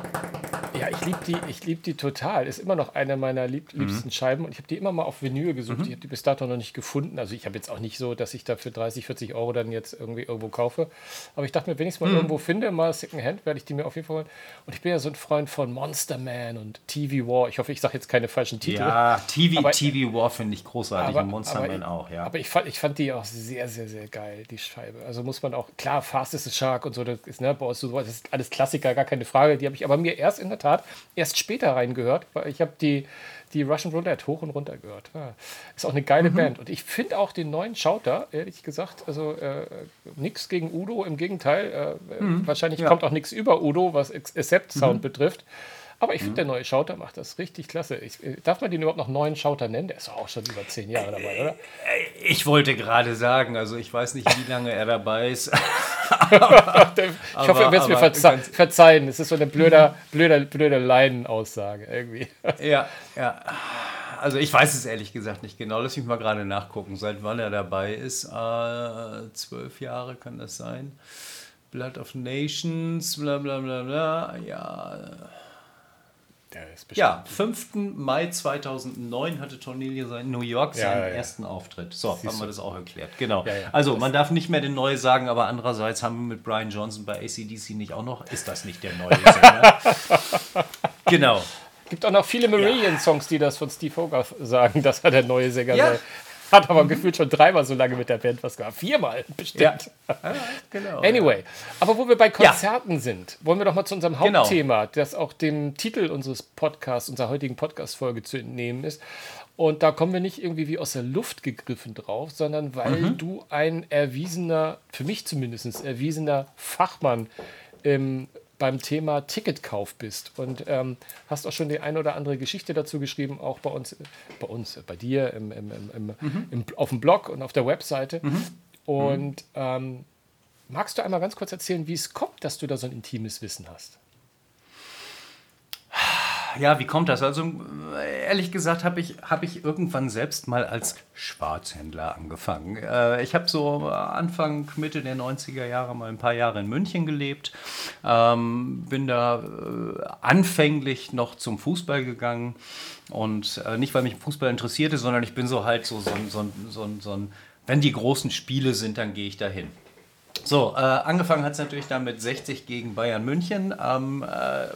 Ja, ich liebe die, lieb die total. Ist immer noch eine meiner lieb, mhm. liebsten mhm. Scheiben und ich habe die immer mal auf Vinyl gesucht. Mhm. Ich habe die bis dato noch nicht gefunden. Also ich habe jetzt auch nicht so, dass ich da für 30, 40 Euro dann jetzt irgendwie irgendwo kaufe. Aber ich dachte mir, wenn ich es mal mhm. irgendwo finde, mal Secondhand, werde ich die mir auf jeden Fall holen. Und ich bin ja so ein Freund von Monster Man und TV War. Ich hoffe, ich sage jetzt keine falschen Titel.
Ja, TV, aber, TV War finde ich großartig aber, und Monster
aber,
Man auch, ja.
Aber ich fand, ich fand die auch sehr, sehr, sehr geil, die Scheibe. Also muss man auch, klar, Fast is a Shark und so, das ist, ne, das ist alles Klassiker, gar keine Frage. Die habe ich aber mir erst in der Tat erst später reingehört, weil ich habe die, die Russian Roulette hoch und runter gehört. Ja, ist auch eine geile mhm. Band. Und ich finde auch den neuen Schauter, ehrlich gesagt, also äh, nichts gegen Udo, im Gegenteil. Äh, mhm. Wahrscheinlich ja. kommt auch nichts über Udo, was Accept-Sound mhm. betrifft. Aber ich finde, der neue Schauter macht das richtig klasse. Ich, äh, darf man den überhaupt noch neuen Schauter nennen? Der ist auch schon über zehn Jahre dabei, oder?
Äh, ich wollte gerade sagen, also ich weiß nicht, wie lange er dabei ist.
ich hoffe, er wird es mir verze verzeihen. Es ist so eine blöde, blöde, blöde Laienaussage irgendwie.
ja, ja. Also ich weiß es ehrlich gesagt nicht genau. Lass mich mal gerade nachgucken, seit wann er dabei ist. Äh, zwölf Jahre kann das sein. Blood of Nations, bla bla bla bla. Ja. Ja, 5. Mai 2009 hatte Tornilio in New York seinen ja, ja, ersten Auftritt. So, Siehst haben wir das auch erklärt. Genau. Also, man darf nicht mehr den Neue sagen, aber andererseits haben wir mit Brian Johnson bei ACDC nicht auch noch, ist das nicht der Neue Sänger? genau.
Gibt auch noch viele Marillion-Songs, die das von Steve Hogarth sagen, dass er der neue Sänger sei. Hat aber mhm. gefühlt schon dreimal so lange mit der Band was gehabt. Viermal bestimmt. Ja. Ah, genau. Anyway, aber wo wir bei Konzerten ja. sind, wollen wir doch mal zu unserem genau. Hauptthema, genau. das auch dem Titel unseres Podcasts, unserer heutigen Podcast-Folge zu entnehmen ist. Und da kommen wir nicht irgendwie wie aus der Luft gegriffen drauf, sondern weil mhm. du ein erwiesener, für mich zumindest erwiesener Fachmann im beim Thema Ticketkauf bist und ähm, hast auch schon die eine oder andere Geschichte dazu geschrieben, auch bei uns, bei uns, bei dir im, im, im, mhm. im auf dem Blog und auf der Webseite. Mhm. Und ähm, magst du einmal ganz kurz erzählen, wie es kommt, dass du da so ein intimes Wissen hast?
Ja, wie kommt das? Also ehrlich gesagt habe ich, hab ich irgendwann selbst mal als Schwarzhändler angefangen. Äh, ich habe so Anfang, Mitte der 90er Jahre mal ein paar Jahre in München gelebt. Ähm, bin da äh, anfänglich noch zum Fußball gegangen. Und äh, nicht, weil mich Fußball interessierte, sondern ich bin so halt so, so, so, so, so ein, wenn die großen Spiele sind, dann gehe ich dahin. So, äh, angefangen hat es natürlich dann mit 60 gegen Bayern München. Ähm, äh,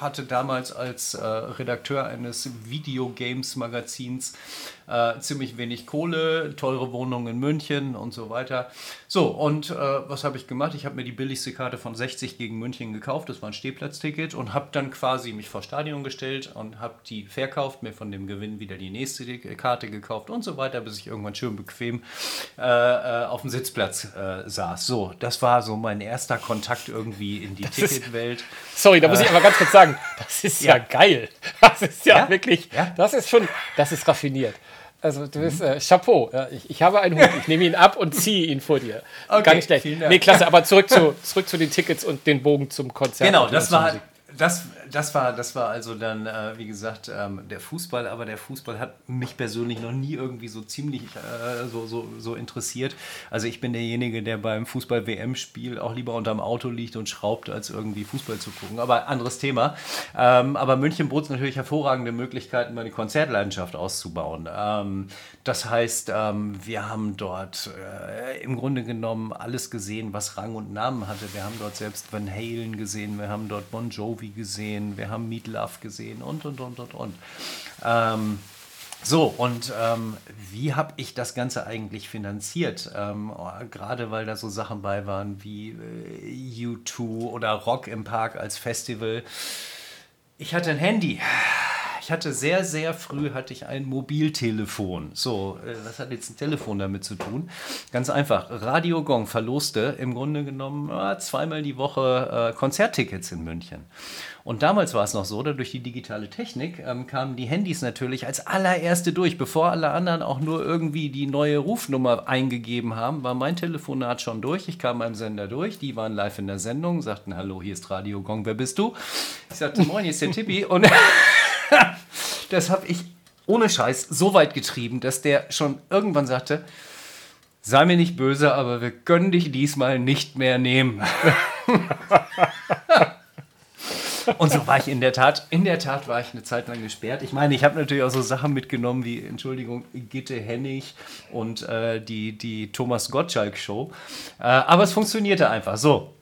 hatte damals als äh, Redakteur eines Videogames-Magazins äh, ziemlich wenig Kohle, teure Wohnungen in München und so weiter. So, und äh, was habe ich gemacht? Ich habe mir die billigste Karte von 60 gegen München gekauft, das war ein Stehplatzticket und habe dann quasi mich vor Stadion gestellt und habe die verkauft, mir von dem Gewinn wieder die nächste Karte gekauft und so weiter, bis ich irgendwann schön bequem äh, äh auf dem Sitzplatz äh, saß. So, das war so mein erster Kontakt irgendwie in die Ticketwelt.
Sorry, da muss ich äh, aber ganz kurz sagen, das ist ja, ja geil. Das ist ja, ja? wirklich, ja? das ist schon, das ist raffiniert. Also du bist äh, Chapeau. Ich, ich, habe einen Hut. Ich nehme ihn ab und ziehe ihn vor dir. Okay, Gar nicht schlecht. Nee, klasse. Aber zurück zu, zurück zu den Tickets und den Bogen zum Konzert.
Genau, das war, das, das, war, das war also dann, äh, wie gesagt, ähm, der Fußball, aber der Fußball hat mich persönlich noch nie irgendwie so ziemlich äh, so, so, so interessiert. Also ich bin derjenige, der beim Fußball-WM-Spiel auch lieber unterm Auto liegt und schraubt, als irgendwie Fußball zu gucken. Aber anderes Thema. Ähm, aber München bot natürlich hervorragende Möglichkeiten, meine Konzertleidenschaft auszubauen. Ähm, das heißt, ähm, wir haben dort äh, im Grunde genommen alles gesehen, was Rang und Namen hatte. Wir haben dort selbst Van Halen gesehen, wir haben dort Bon Jovi gesehen, wir haben Meat Love gesehen und, und, und, und, und. Ähm, so, und ähm, wie habe ich das Ganze eigentlich finanziert? Ähm, Gerade weil da so Sachen bei waren wie äh, U2 oder Rock im Park als Festival. Ich hatte ein Handy ich hatte sehr, sehr früh hatte ich ein Mobiltelefon. So, äh, was hat jetzt ein Telefon damit zu tun? Ganz einfach. Radio Gong verloste im Grunde genommen äh, zweimal die Woche äh, Konzerttickets in München. Und damals war es noch so, durch die digitale Technik ähm, kamen die Handys natürlich als allererste durch. Bevor alle anderen auch nur irgendwie die neue Rufnummer eingegeben haben, war mein Telefonat schon durch. Ich kam beim Sender durch, die waren live in der Sendung, sagten, hallo, hier ist Radio Gong, wer bist du? Ich sagte, moin, hier ist der Tippi. Und das habe ich ohne Scheiß so weit getrieben, dass der schon irgendwann sagte, sei mir nicht böse, aber wir können dich diesmal nicht mehr nehmen. Und so war ich in der Tat, in der Tat war ich eine Zeit lang gesperrt. Ich meine, ich habe natürlich auch so Sachen mitgenommen wie, Entschuldigung, Gitte Hennig und äh, die, die Thomas Gottschalk Show. Äh, aber es funktionierte einfach so.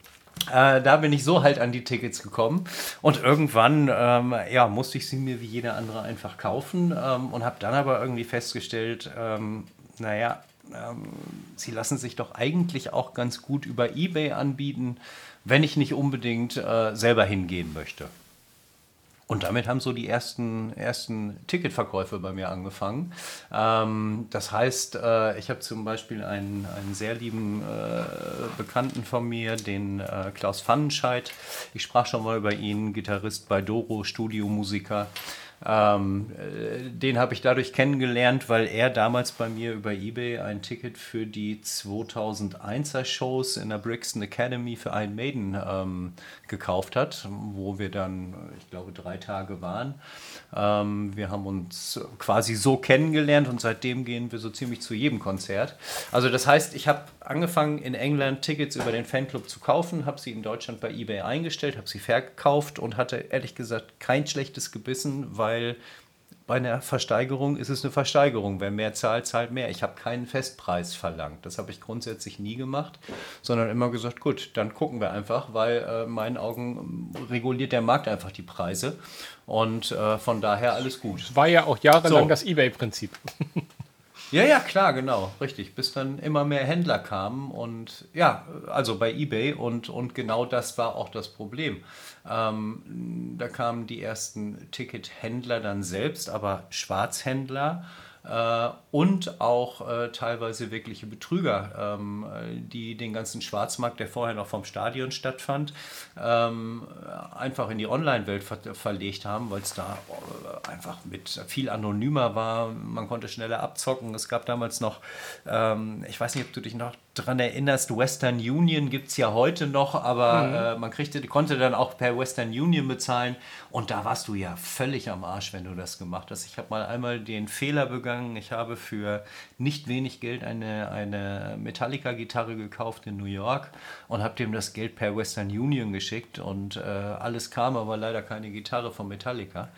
Äh, da bin ich so halt an die Tickets gekommen und irgendwann ähm, ja, musste ich sie mir wie jeder andere einfach kaufen ähm, und habe dann aber irgendwie festgestellt, ähm, naja, ähm, sie lassen sich doch eigentlich auch ganz gut über eBay anbieten, wenn ich nicht unbedingt äh, selber hingehen möchte. Und damit haben so die ersten, ersten Ticketverkäufe bei mir angefangen. Ähm, das heißt, äh, ich habe zum Beispiel einen, einen sehr lieben äh, Bekannten von mir, den äh, Klaus Pfannenscheid. Ich sprach schon mal über ihn, Gitarrist bei Doro, Studiomusiker. Ähm, äh, den habe ich dadurch kennengelernt, weil er damals bei mir über eBay ein Ticket für die 2001er Shows in der Brixton Academy für Iron Maiden ähm, gekauft hat, wo wir dann, ich glaube, drei Tage waren. Ähm, wir haben uns quasi so kennengelernt und seitdem gehen wir so ziemlich zu jedem Konzert. Also das heißt, ich habe angefangen in England Tickets über den Fanclub zu kaufen, habe sie in Deutschland bei eBay eingestellt, habe sie verkauft und hatte ehrlich gesagt kein schlechtes Gebissen, weil bei einer Versteigerung ist es eine Versteigerung. Wer mehr zahlt, zahlt mehr. Ich habe keinen Festpreis verlangt. Das habe ich grundsätzlich nie gemacht, sondern immer gesagt, gut, dann gucken wir einfach, weil äh, in meinen Augen reguliert der Markt einfach die Preise. Und äh, von daher alles gut.
War ja auch jahrelang so. das Ebay-Prinzip.
Ja, ja, klar, genau, richtig. Bis dann immer mehr Händler kamen und ja, also bei eBay und, und genau das war auch das Problem. Ähm, da kamen die ersten Tickethändler dann selbst, aber Schwarzhändler und auch äh, teilweise wirkliche Betrüger, ähm, die den ganzen Schwarzmarkt, der vorher noch vom Stadion stattfand, ähm, einfach in die Online-Welt ver verlegt haben, weil es da äh, einfach mit viel anonymer war. Man konnte schneller abzocken. Es gab damals noch, ähm, ich weiß nicht, ob du dich noch dran erinnerst, Western Union gibt es ja heute noch, aber mhm. äh, man kriegte, konnte dann auch per Western Union bezahlen. Und da warst du ja völlig am Arsch, wenn du das gemacht hast. Ich habe mal einmal den Fehler begangen. Ich habe für nicht wenig Geld eine, eine Metallica-Gitarre gekauft in New York und habe dem das Geld per Western Union geschickt. Und äh, alles kam, aber leider keine Gitarre von Metallica.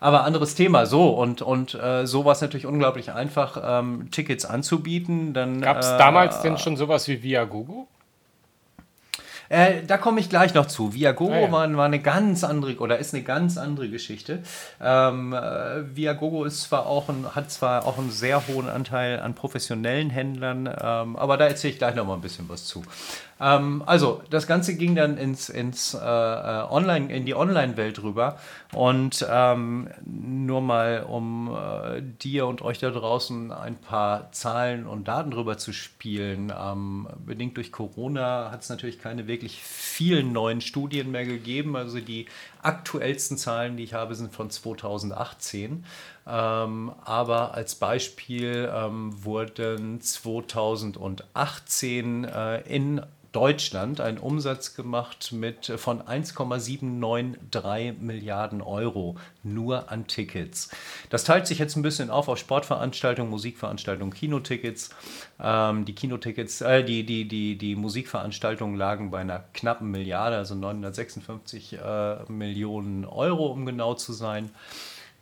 Aber anderes Thema. So, und, und äh, so war es natürlich unglaublich einfach, ähm, Tickets anzubieten.
Gab es damals denn schon sowas wie Viagogo?
Äh, da komme ich gleich noch zu. Viagogo ah, ja. war, war, eine ganz andere oder ist eine ganz andere Geschichte. Ähm, äh, Viagogo ist zwar auch ein, hat zwar auch einen sehr hohen Anteil an professionellen Händlern, ähm, aber da erzähle ich gleich noch mal ein bisschen was zu. Ähm, also, das Ganze ging dann ins, ins, äh, äh, Online, in die Online-Welt rüber. Und ähm, nur mal, um äh, dir und euch da draußen ein paar Zahlen und Daten drüber zu spielen. Ähm, bedingt durch Corona hat es natürlich keine wirklich vielen neuen Studien mehr gegeben. Also die aktuellsten Zahlen, die ich habe, sind von 2018. Ähm, aber als Beispiel ähm, wurden 2018 äh, in Deutschland einen Umsatz gemacht mit äh, von 1,793 Milliarden Euro nur an Tickets. Das teilt sich jetzt ein bisschen auf auf Sportveranstaltungen, Musikveranstaltungen, Kinotickets. Ähm, die Kinotickets, äh, die, die, die, die Musikveranstaltungen lagen bei einer knappen Milliarde, also 956 äh, Millionen Euro, um genau zu sein.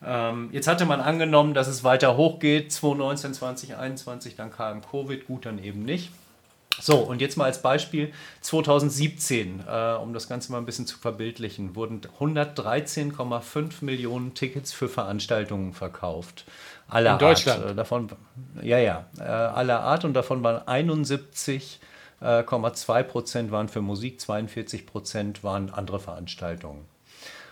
Ähm, jetzt hatte man angenommen, dass es weiter hochgeht, 2019, 2021, dann kam Covid, gut, dann eben nicht. So, und jetzt mal als Beispiel 2017, äh, um das Ganze mal ein bisschen zu verbildlichen, wurden 113,5 Millionen Tickets für Veranstaltungen verkauft.
Aller In Deutschland?
Art. Äh, davon, ja, ja, äh, aller Art und davon waren 71,2 Prozent waren für Musik, 42 Prozent waren andere Veranstaltungen.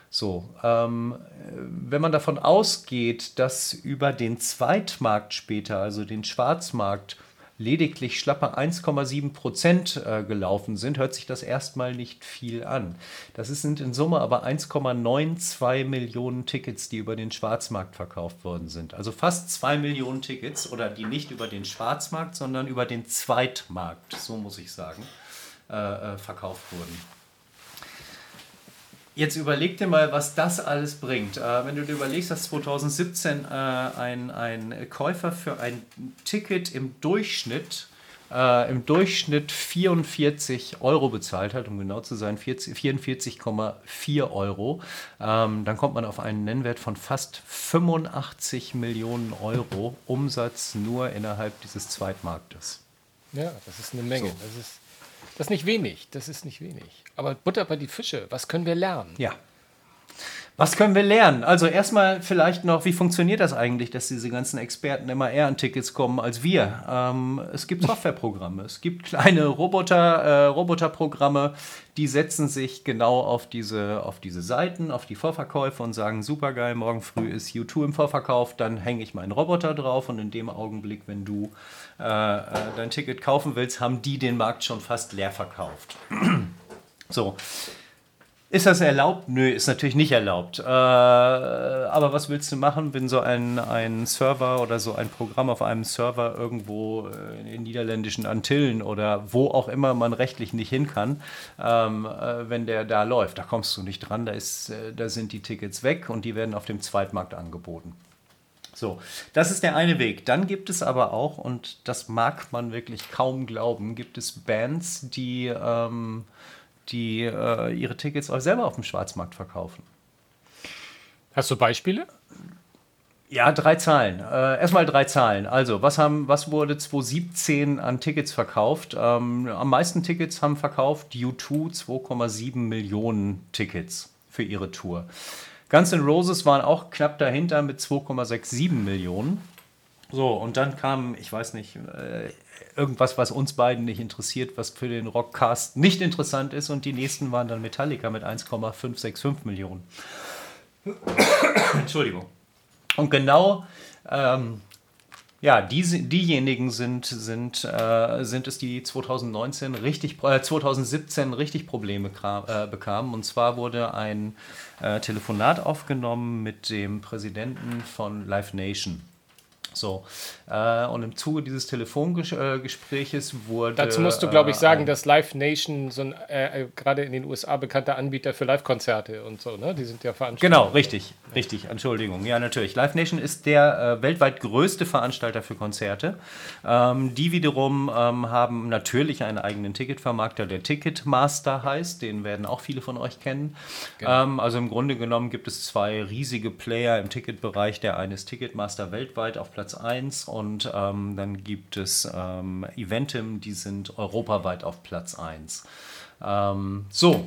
So, ähm, wenn man davon ausgeht, dass über den Zweitmarkt später, also den Schwarzmarkt, lediglich schlappe 1,7 Prozent äh, gelaufen sind, hört sich das erstmal nicht viel an. Das sind in Summe aber 1,92 Millionen Tickets, die über den Schwarzmarkt verkauft worden sind. Also fast 2 Millionen Tickets oder die nicht über den Schwarzmarkt, sondern über den Zweitmarkt, so muss ich sagen, äh, äh verkauft wurden. Jetzt überleg dir mal, was das alles bringt. Äh, wenn du dir überlegst, dass 2017 äh, ein, ein Käufer für ein Ticket im Durchschnitt äh, im Durchschnitt 44 Euro bezahlt hat, um genau zu sein, 44,4 Euro, ähm, dann kommt man auf einen Nennwert von fast 85 Millionen Euro Umsatz nur innerhalb dieses Zweitmarktes.
Ja, das ist eine Menge. So. Das ist das ist nicht wenig, das ist nicht wenig. Aber Butter bei die Fische, was können wir lernen?
Ja. Was können wir lernen? Also erstmal vielleicht noch, wie funktioniert das eigentlich, dass diese ganzen Experten immer eher an Tickets kommen als wir? Ähm, es gibt Softwareprogramme, es gibt kleine Roboter, äh, Roboterprogramme, die setzen sich genau auf diese, auf diese Seiten, auf die Vorverkäufe und sagen, super geil, morgen früh ist U2 im Vorverkauf, dann hänge ich meinen Roboter drauf und in dem Augenblick, wenn du äh, äh, dein Ticket kaufen willst, haben die den Markt schon fast leer verkauft. so. Ist das erlaubt? Nö, ist natürlich nicht erlaubt. Äh, aber was willst du machen, wenn so ein, ein Server oder so ein Programm auf einem Server irgendwo äh, in den niederländischen Antillen oder wo auch immer man rechtlich nicht hin kann, ähm, äh, wenn der da läuft? Da kommst du nicht dran, da, ist, äh, da sind die Tickets weg und die werden auf dem Zweitmarkt angeboten. So, das ist der eine Weg. Dann gibt es aber auch, und das mag man wirklich kaum glauben, gibt es Bands, die, ähm, die äh, ihre Tickets auch selber auf dem Schwarzmarkt verkaufen.
Hast du Beispiele?
Ja, drei Zahlen. Äh, erstmal drei Zahlen. Also, was, haben, was wurde 2017 an Tickets verkauft? Ähm, am meisten Tickets haben verkauft U2 2,7 Millionen Tickets für ihre Tour. Guns N' Roses waren auch knapp dahinter mit 2,67 Millionen. So, und dann kam, ich weiß nicht, äh, irgendwas, was uns beiden nicht interessiert, was für den Rockcast nicht interessant ist. Und die nächsten waren dann Metallica mit 1,565 Millionen. Entschuldigung. Und genau ähm, ja, die, diejenigen sind, sind, äh, sind es, die 2019 richtig, äh, 2017 richtig Probleme äh, bekamen. Und zwar wurde ein äh, Telefonat aufgenommen mit dem Präsidenten von Live Nation. So, äh, und im Zuge dieses Telefongespräches wurde.
Dazu musst du, glaube ich, äh, sagen, dass Live Nation so ein äh, äh gerade in den USA bekannter Anbieter für Live-Konzerte und so, ne? Die sind ja
Veranstalter. Genau, richtig, richtig, Entschuldigung. Ja, natürlich. Live Nation ist der äh, weltweit größte Veranstalter für Konzerte. Ähm, die wiederum ähm, haben natürlich einen eigenen Ticketvermarkter, der Ticketmaster heißt. Den werden auch viele von euch kennen. Genau. Ähm, also im Grunde genommen gibt es zwei riesige Player im Ticketbereich. Der eine ist Ticketmaster weltweit auf Platz 1 und ähm, dann gibt es ähm, Eventim, die sind europaweit auf Platz 1. Ähm, so.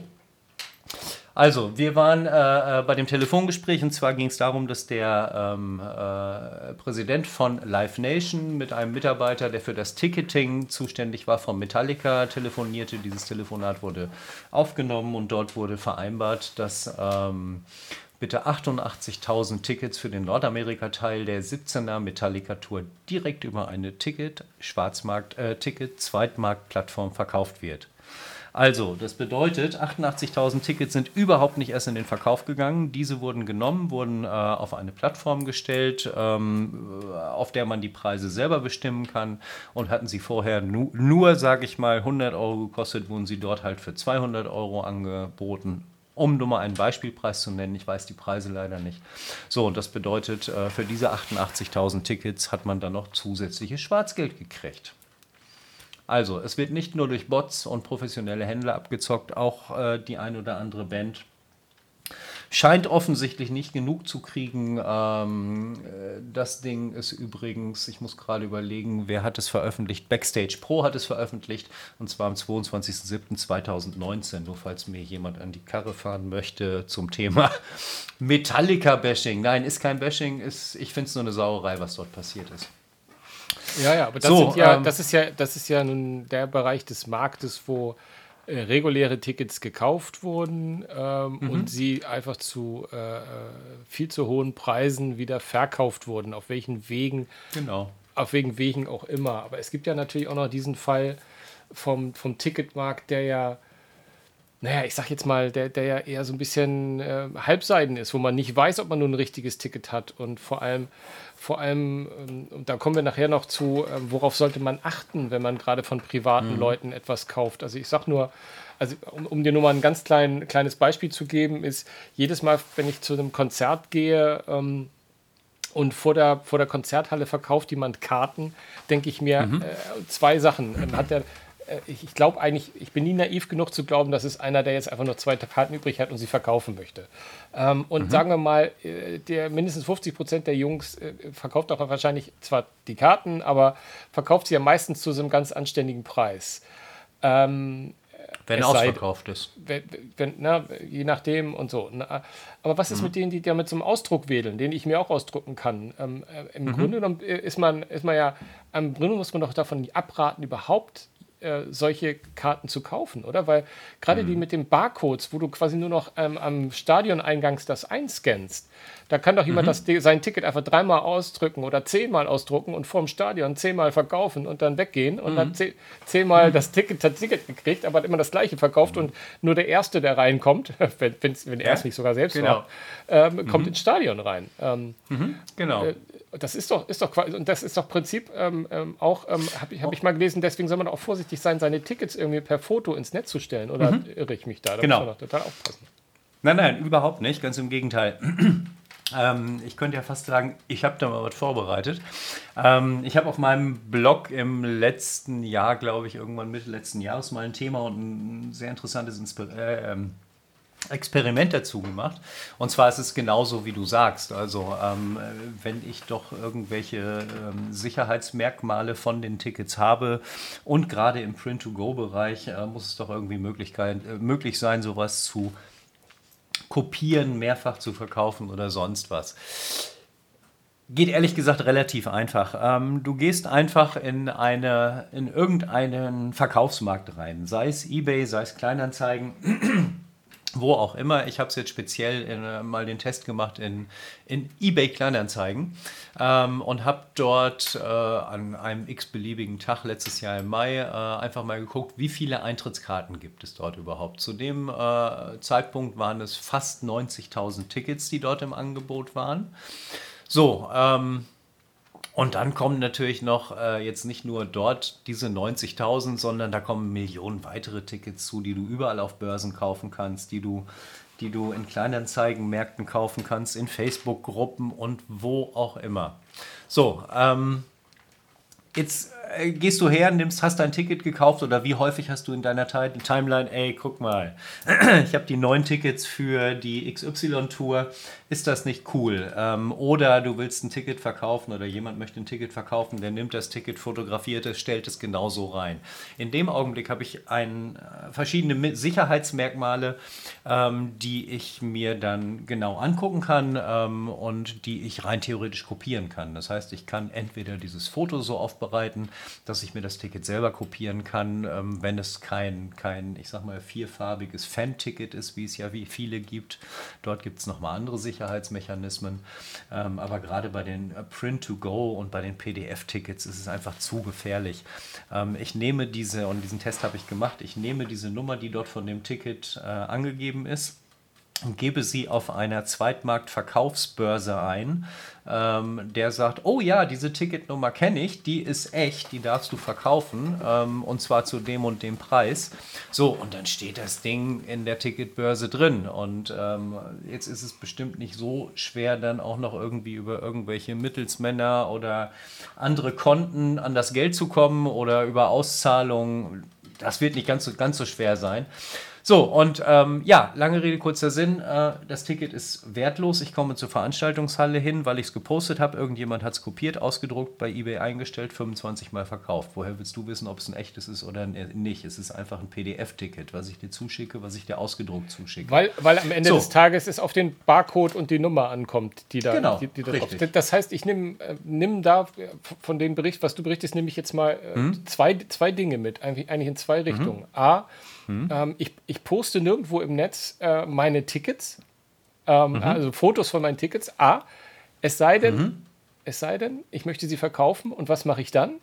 Also, wir waren äh, äh, bei dem Telefongespräch und zwar ging es darum, dass der ähm, äh, Präsident von Live Nation mit einem Mitarbeiter, der für das Ticketing zuständig war, von Metallica telefonierte. Dieses Telefonat wurde aufgenommen und dort wurde vereinbart, dass ähm, bitte 88.000 Tickets für den Nordamerika-Teil der 17er Metallica-Tour direkt über eine Ticket, Schwarzmarkt, äh, Zweitmarktplattform verkauft wird. Also, das bedeutet, 88.000 Tickets sind überhaupt nicht erst in den Verkauf gegangen. Diese wurden genommen, wurden äh, auf eine Plattform gestellt, ähm, auf der man die Preise selber bestimmen kann. Und hatten sie vorher nu nur, sage ich mal, 100 Euro gekostet, wurden sie dort halt für 200 Euro angeboten um nur mal einen Beispielpreis zu nennen. Ich weiß die Preise leider nicht. So, und das bedeutet, äh, für diese 88.000 Tickets hat man dann noch zusätzliches Schwarzgeld gekriegt. Also, es wird nicht nur durch Bots und professionelle Händler abgezockt, auch äh, die ein oder andere Band scheint offensichtlich nicht genug zu kriegen. Ähm, äh, das Ding ist übrigens, ich muss gerade überlegen, wer hat es veröffentlicht? Backstage Pro hat es veröffentlicht und zwar am 22.07.2019. Nur falls mir jemand an die Karre fahren möchte zum Thema Metallica-Bashing. Nein, ist kein Bashing, ist, ich finde es nur eine Sauerei, was dort passiert ist.
Ja, ja, aber das, so, ja, ähm, das, ist ja, das ist ja nun der Bereich des Marktes, wo äh, reguläre Tickets gekauft wurden ähm, mhm. und sie einfach zu äh, äh, viel zu hohen Preisen wieder verkauft wurden, auf welchen Wegen,
genau.
auf welchen Wegen auch immer. Aber es gibt ja natürlich auch noch diesen Fall vom, vom Ticketmarkt, der ja naja, ich sag jetzt mal, der, der ja eher so ein bisschen äh, halbseiden ist, wo man nicht weiß, ob man nun ein richtiges Ticket hat und vor allem vor allem, ähm, und da kommen wir nachher noch zu, ähm, worauf sollte man achten, wenn man gerade von privaten mhm. Leuten etwas kauft. Also ich sage nur, also um, um, dir nur mal ein ganz klein, kleines Beispiel zu geben, ist jedes Mal, wenn ich zu einem Konzert gehe ähm, und vor der, vor der Konzerthalle verkauft jemand Karten, denke ich mir mhm. äh, zwei Sachen. Ähm, hat der, äh, ich, ich glaube eigentlich, ich bin nie naiv genug zu glauben, dass es einer, der jetzt einfach nur zwei Karten übrig hat und sie verkaufen möchte. Ähm, und mhm. sagen wir mal, äh, der mindestens 50 Prozent der Jungs äh, verkauft auch wahrscheinlich zwar die Karten, aber verkauft sie ja meistens zu so einem ganz anständigen Preis. Ähm,
wenn ausverkauft sei, ist.
Wenn, wenn, na, je nachdem und so. Na, aber was ist mhm. mit denen, die da mit so einem Ausdruck wedeln, den ich mir auch ausdrucken kann? Ähm, äh, Im mhm. Grunde genommen ist man, ist man ja, im Grunde muss man doch davon abraten, überhaupt äh, solche Karten zu kaufen, oder? Weil gerade mhm. die mit den Barcodes, wo du quasi nur noch ähm, am Stadioneingangs das einscannst, da kann doch jemand mhm. das, sein Ticket einfach dreimal ausdrücken oder zehnmal ausdrucken und vorm Stadion zehnmal verkaufen und dann weggehen und mhm. dann zehnmal mhm. das Ticket, das Ticket gekriegt, aber hat immer das gleiche verkauft und nur der Erste, der reinkommt, wenn, wenn er es nicht sogar selbst genau. war, ähm, kommt mhm. ins Stadion rein. Ähm,
mhm. genau. Äh,
das ist doch, ist doch und das ist doch Prinzip ähm, ähm, auch, ähm, habe ich, hab ich mal gelesen, deswegen soll man auch vorsichtig sein, seine Tickets irgendwie per Foto ins Netz zu stellen. Oder mhm. irre ich mich da?
Da genau. muss man doch total aufpassen. Nein, nein, überhaupt nicht, ganz im Gegenteil. Ähm, ich könnte ja fast sagen, ich habe da mal was vorbereitet. Ähm, ich habe auf meinem Blog im letzten Jahr, glaube ich, irgendwann Mitte letzten Jahres mal ein Thema und ein sehr interessantes Inspir äh, ähm, Experiment dazu gemacht. Und zwar ist es genauso, wie du sagst. Also, ähm, wenn ich doch irgendwelche ähm, Sicherheitsmerkmale von den Tickets habe und gerade im Print-to-Go-Bereich äh, muss es doch irgendwie Möglichkeit, äh, möglich sein, sowas zu kopieren, mehrfach zu verkaufen oder sonst was. Geht ehrlich gesagt relativ einfach. Ähm, du gehst einfach in, eine, in irgendeinen Verkaufsmarkt rein, sei es eBay, sei es Kleinanzeigen wo auch immer. Ich habe es jetzt speziell in, äh, mal den Test gemacht in, in eBay Kleinanzeigen ähm, und habe dort äh, an einem x-beliebigen Tag letztes Jahr im Mai äh, einfach mal geguckt, wie viele Eintrittskarten gibt es dort überhaupt. Zu dem äh, Zeitpunkt waren es fast 90.000 Tickets, die dort im Angebot waren. So, ähm, Und dann kommen natürlich noch äh, jetzt nicht nur dort diese 90.000, sondern da kommen Millionen weitere Tickets zu, die du überall auf Börsen kaufen kannst, die du, die du in Kleinanzeigenmärkten kaufen kannst, in Facebook-Gruppen und wo auch immer. So, ähm, jetzt gehst du her, nimmst, hast dein Ticket gekauft oder wie häufig hast du in deiner Timeline, ey, guck mal, ich habe die neuen Tickets für die XY-Tour, ist das nicht cool? Ähm, oder du willst ein Ticket verkaufen oder jemand möchte ein Ticket verkaufen, der nimmt das Ticket, fotografiert es, stellt es genauso rein. In dem Augenblick habe ich ein, äh, verschiedene Sicherheitsmerkmale, ähm, die ich mir dann genau angucken kann ähm, und die ich rein theoretisch kopieren kann. Das heißt, ich kann entweder dieses Foto so aufbereiten, dass ich mir das Ticket selber kopieren kann, ähm, wenn es kein, kein, ich sag mal, vierfarbiges Fan-Ticket ist, wie es ja wie viele gibt. Dort gibt es nochmal andere Sicherheitsmechanismen. Ähm, aber gerade bei den äh, Print-to-Go und bei den PDF-Tickets ist es einfach zu gefährlich. Ähm, ich nehme diese, und diesen Test habe ich gemacht, ich nehme diese Nummer, die dort von dem Ticket äh, angegeben ist, und gebe sie auf einer Zweitmarktverkaufsbörse ein, ähm, der sagt, oh ja, diese Ticketnummer kenne ich, die ist echt, die darfst du verkaufen ähm, und zwar zu dem und dem Preis. So, und dann steht das Ding in der Ticketbörse drin und ähm, jetzt ist es bestimmt nicht so schwer, dann auch noch irgendwie über irgendwelche Mittelsmänner oder andere Konten an das Geld zu kommen oder über Auszahlungen. Das wird nicht ganz so, ganz so schwer sein. So, und ähm, ja, lange Rede, kurzer Sinn. Äh, das Ticket ist wertlos. Ich komme zur Veranstaltungshalle hin, weil ich es gepostet habe. Irgendjemand hat es kopiert, ausgedruckt, bei eBay eingestellt, 25 Mal verkauft. Woher willst du wissen, ob es ein echtes ist oder nicht? Es ist einfach ein PDF-Ticket, was ich dir zuschicke, was ich dir ausgedruckt zuschicke.
Weil, weil am Ende so. des Tages es auf den Barcode und die Nummer ankommt, die da,
genau,
die, die da drauf Das heißt, ich nehme äh, nimm da von dem Bericht, was du berichtest, nehme ich jetzt mal äh, hm? zwei, zwei Dinge mit, eigentlich, eigentlich in zwei Richtungen. Mhm. A, Mhm. Ähm, ich, ich poste nirgendwo im Netz äh, meine Tickets, ähm, mhm. also Fotos von meinen Tickets. A, es sei denn, mhm. es sei denn, ich möchte sie verkaufen und was mache ich dann?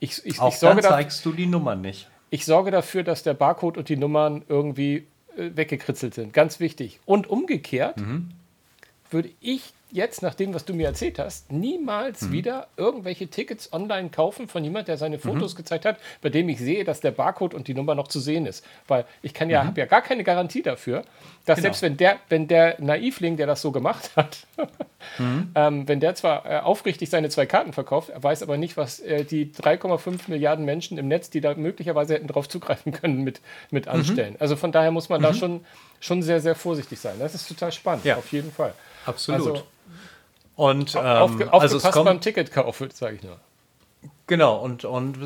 Ich, ich, Auch ich sorge dann zeigst du die Nummern nicht.
Ich sorge dafür, dass der Barcode und die Nummern irgendwie äh, weggekritzelt sind. Ganz wichtig. Und umgekehrt mhm. würde ich jetzt, nach dem, was du mir erzählt hast, niemals mhm. wieder irgendwelche Tickets online kaufen von jemand, der seine Fotos mhm. gezeigt hat, bei dem ich sehe, dass der Barcode und die Nummer noch zu sehen ist. Weil ich kann ja, mhm. habe ja gar keine Garantie dafür, dass genau. selbst wenn der, wenn der Naivling, der das so gemacht hat, mhm. ähm, wenn der zwar äh, aufrichtig seine zwei Karten verkauft, er weiß aber nicht, was äh, die 3,5 Milliarden Menschen im Netz, die da möglicherweise hätten drauf zugreifen können, mit, mit mhm. anstellen. Also von daher muss man da mhm. schon, schon sehr, sehr vorsichtig sein. Das ist total spannend,
ja.
auf jeden Fall.
Absolut. Also,
und ähm, Aufge also es kommt, beim Ticketkauf, sage ich nur.
Genau, und, und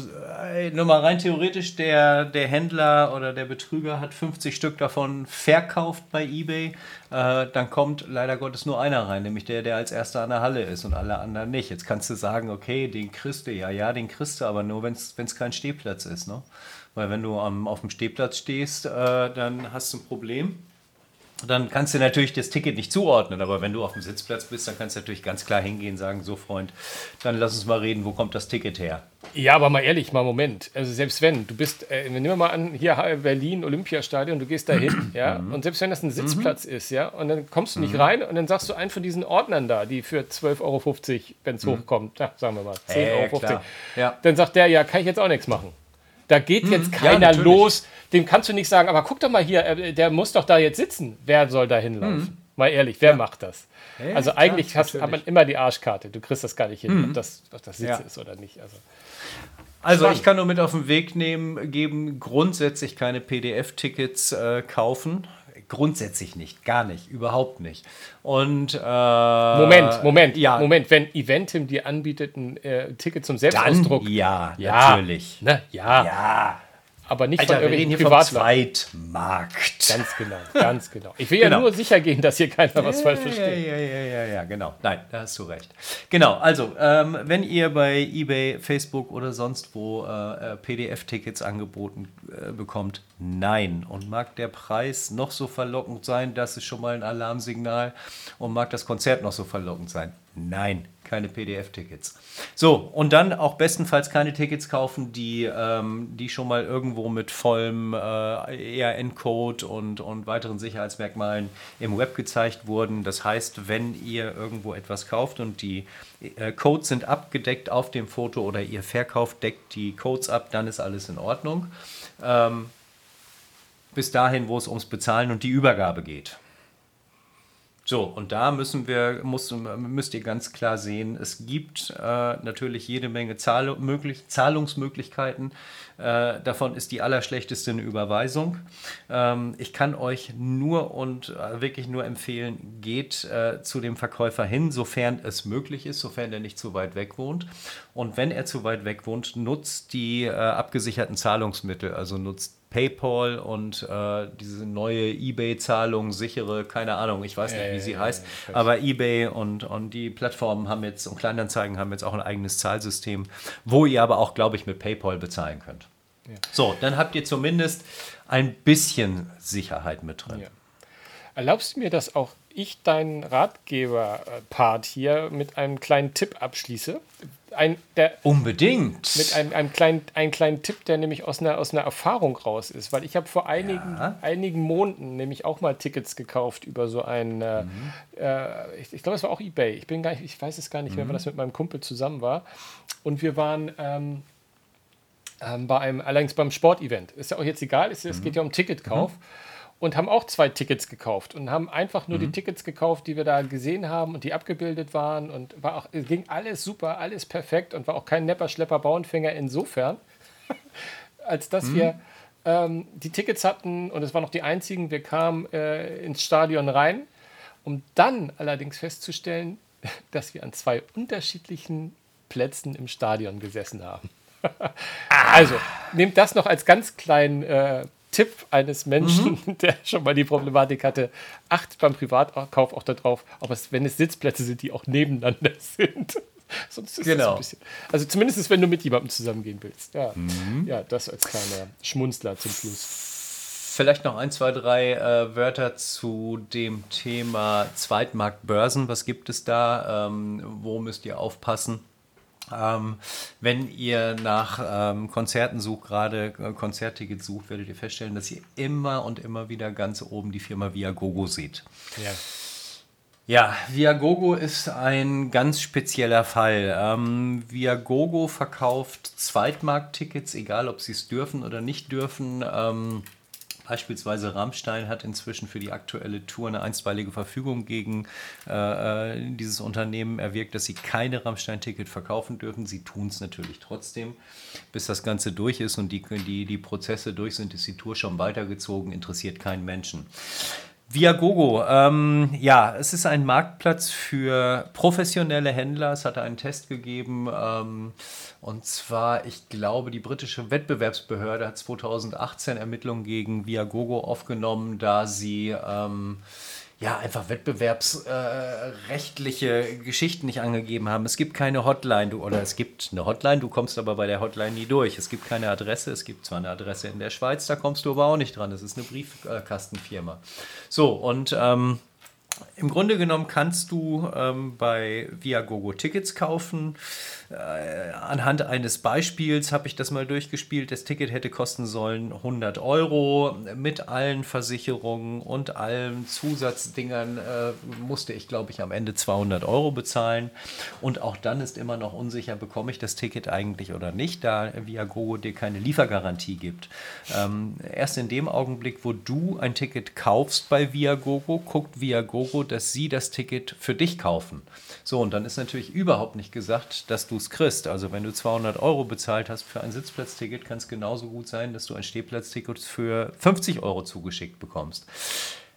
äh, nur mal rein theoretisch, der, der Händler oder der Betrüger hat 50 Stück davon verkauft bei eBay. Äh, dann kommt leider Gottes nur einer rein, nämlich der, der als erster an der Halle ist und alle anderen nicht. Jetzt kannst du sagen, okay, den kriegst du, ja, ja, den kriegst du, aber nur, wenn es kein Stehplatz ist. Ne? Weil wenn du am, auf dem Stehplatz stehst, äh, dann hast du ein Problem dann kannst du natürlich das Ticket nicht zuordnen. Aber wenn du auf dem Sitzplatz bist, dann kannst du natürlich ganz klar hingehen und sagen, so Freund, dann lass uns mal reden, wo kommt das Ticket her?
Ja, aber mal ehrlich, mal Moment. Also selbst wenn, du bist, äh, nehmen wir mal an, hier Berlin, Olympiastadion, du gehst da hin, ja, und selbst wenn das ein Sitzplatz mhm. ist, ja, und dann kommst du nicht mhm. rein und dann sagst du einen von diesen Ordnern da, die für 12,50 Euro, wenn es mhm. hochkommt, ja, sagen wir mal, 10,50 äh, Euro, ja. dann sagt der, ja, kann ich jetzt auch nichts machen. Da geht jetzt keiner ja, los, dem kannst du nicht sagen, aber guck doch mal hier, äh, der muss doch da jetzt sitzen. Wer soll da hinlaufen? Mhm. Mal ehrlich, wer ja. macht das? Hey, also eigentlich klar, hast, hat man immer die Arschkarte. Du kriegst das gar nicht hin, mhm. ob, das, ob das Sitz ja. ist oder nicht. Also,
also ich kann nur mit auf den Weg nehmen, geben, grundsätzlich keine PDF-Tickets äh, kaufen. Grundsätzlich nicht, gar nicht, überhaupt nicht. Und äh,
Moment, Moment, ja. Moment, wenn Eventim dir anbietet ein äh, Ticket zum Selbstausdruck.
Dann, ja, ja, natürlich.
Ne? Ja.
ja
aber nicht
Alter,
von
irgendwelchen Zweitmarkt.
Ganz genau, ganz genau. Ich will genau. ja nur sicher gehen, dass hier keiner was falsch versteht.
Ja, ja, ja, ja, genau. Nein, da hast du recht. Genau, also, ähm, wenn ihr bei eBay, Facebook oder sonst wo äh, äh PDF-Tickets angeboten äh, bekommt, nein. Und mag der Preis noch so verlockend sein, das ist schon mal ein Alarmsignal. Und mag das Konzert noch so verlockend sein, nein keine PDF-Tickets. So, und dann auch bestenfalls keine Tickets kaufen, die, ähm, die schon mal irgendwo mit vollem äh, ERN-Code und, und weiteren Sicherheitsmerkmalen im Web gezeigt wurden. Das heißt, wenn ihr irgendwo etwas kauft und die äh, Codes sind abgedeckt auf dem Foto oder ihr verkauft, deckt die Codes ab, dann ist alles in Ordnung. Ähm, bis dahin, wo es ums Bezahlen und die Übergabe geht. So, und da müssen wir, muss, müsst ihr ganz klar sehen, es gibt äh, natürlich jede Menge Zahl möglich, Zahlungsmöglichkeiten. Äh, davon ist die allerschlechteste eine Überweisung. Ähm, ich kann euch nur und äh, wirklich nur empfehlen, geht äh, zu dem Verkäufer hin, sofern es möglich ist, sofern er nicht zu weit weg wohnt. Und wenn er zu weit weg wohnt, nutzt die äh, abgesicherten Zahlungsmittel, also nutzt PayPal und äh, diese neue eBay-Zahlung, sichere, keine Ahnung, ich weiß nicht, wie sie heißt, aber eBay und, und die Plattformen haben jetzt und Kleinanzeigen haben jetzt auch ein eigenes Zahlsystem, wo ihr aber auch, glaube ich, mit PayPal bezahlen könnt. Ja. So, dann habt ihr zumindest ein bisschen Sicherheit mit drin. Ja.
Erlaubst du mir, dass auch ich deinen Ratgeber-Part hier mit einem kleinen Tipp abschließe?
ein, der, Unbedingt.
Mit einem, einem kleinen, einen kleinen Tipp, der nämlich aus einer, aus einer Erfahrung raus ist. Weil ich habe vor einigen, ja. einigen Monaten nämlich auch mal Tickets gekauft über so ein, mhm. äh, ich, ich glaube, es war auch Ebay. Ich bin gar nicht, ich weiß es gar nicht mhm. mehr, weil das mit meinem Kumpel zusammen war. Und wir waren ähm, ähm, bei einem, allerdings beim Sportevent. Ist ja auch jetzt egal, es, es mhm. geht ja um Ticketkauf. Mhm und haben auch zwei Tickets gekauft und haben einfach nur mhm. die Tickets gekauft, die wir da gesehen haben und die abgebildet waren und war auch, ging alles super, alles perfekt und war auch kein Nepper, Schlepper, Bauernfänger insofern, als dass mhm. wir ähm, die Tickets hatten und es waren noch die einzigen. Wir kamen äh, ins Stadion rein, um dann allerdings festzustellen, dass wir an zwei unterschiedlichen Plätzen im Stadion gesessen haben. also, nehmt das noch als ganz kleinen äh, Tipp eines Menschen, mhm. der schon mal die Problematik hatte, acht beim Privatkauf auch darauf, ob es, wenn es Sitzplätze sind, die auch nebeneinander sind. Sonst ist genau. ein bisschen. Also zumindest wenn du mit jemandem zusammengehen willst. Ja, mhm. ja das als kleiner Schmunzler zum Schluss.
Vielleicht noch ein, zwei, drei äh, Wörter zu dem Thema Zweitmarktbörsen. Was gibt es da? Ähm, wo müsst ihr aufpassen? Ähm, wenn ihr nach ähm, Konzerten sucht, gerade äh, Konzerttickets sucht, werdet ihr feststellen, dass ihr immer und immer wieder ganz oben die Firma Viagogo seht. Ja. Ja, Viagogo ist ein ganz spezieller Fall. Ähm, Viagogo verkauft Zweitmarkttickets, egal ob sie es dürfen oder nicht dürfen. Ähm, Beispielsweise Rammstein hat inzwischen für die aktuelle Tour eine einstweilige Verfügung gegen äh, äh dieses Unternehmen erwirkt, dass sie keine Rammstein-Ticket verkaufen dürfen. Sie tun es natürlich trotzdem. Bis das Ganze durch ist und die, die, die Prozesse durch sind, ist die Tour schon weitergezogen, interessiert keinen Menschen. Viagogo, ähm, ja, es ist ein Marktplatz für professionelle Händler. Es hat einen Test gegeben. Ähm, und zwar, ich glaube, die britische Wettbewerbsbehörde hat 2018 Ermittlungen gegen Viagogo aufgenommen, da sie ähm, ja, einfach wettbewerbsrechtliche äh, Geschichten nicht angegeben haben. Es gibt keine Hotline, du, oder es gibt eine Hotline, du kommst aber bei der Hotline nie durch. Es gibt keine Adresse, es gibt zwar eine Adresse in der Schweiz, da kommst du aber auch nicht dran. Es ist eine Briefkastenfirma. So, und ähm, im Grunde genommen kannst du ähm, bei Viagogo Tickets kaufen. Äh, anhand eines Beispiels habe ich das mal durchgespielt. Das Ticket hätte kosten sollen 100 Euro mit allen Versicherungen und allen Zusatzdingern äh, musste ich, glaube ich, am Ende 200 Euro bezahlen. Und auch dann ist immer noch unsicher, bekomme ich das Ticket eigentlich oder nicht, da Viagogo dir keine Liefergarantie gibt. Ähm, erst in dem Augenblick, wo du ein Ticket kaufst bei Viagogo, guckt Viagogo, dass sie das Ticket für dich kaufen. So, und dann ist natürlich überhaupt nicht gesagt, dass du es kriegst. Also wenn du 200 Euro bezahlt hast für ein Sitzplatzticket, kann es genauso gut sein, dass du ein Stehplatzticket für 50 Euro zugeschickt bekommst.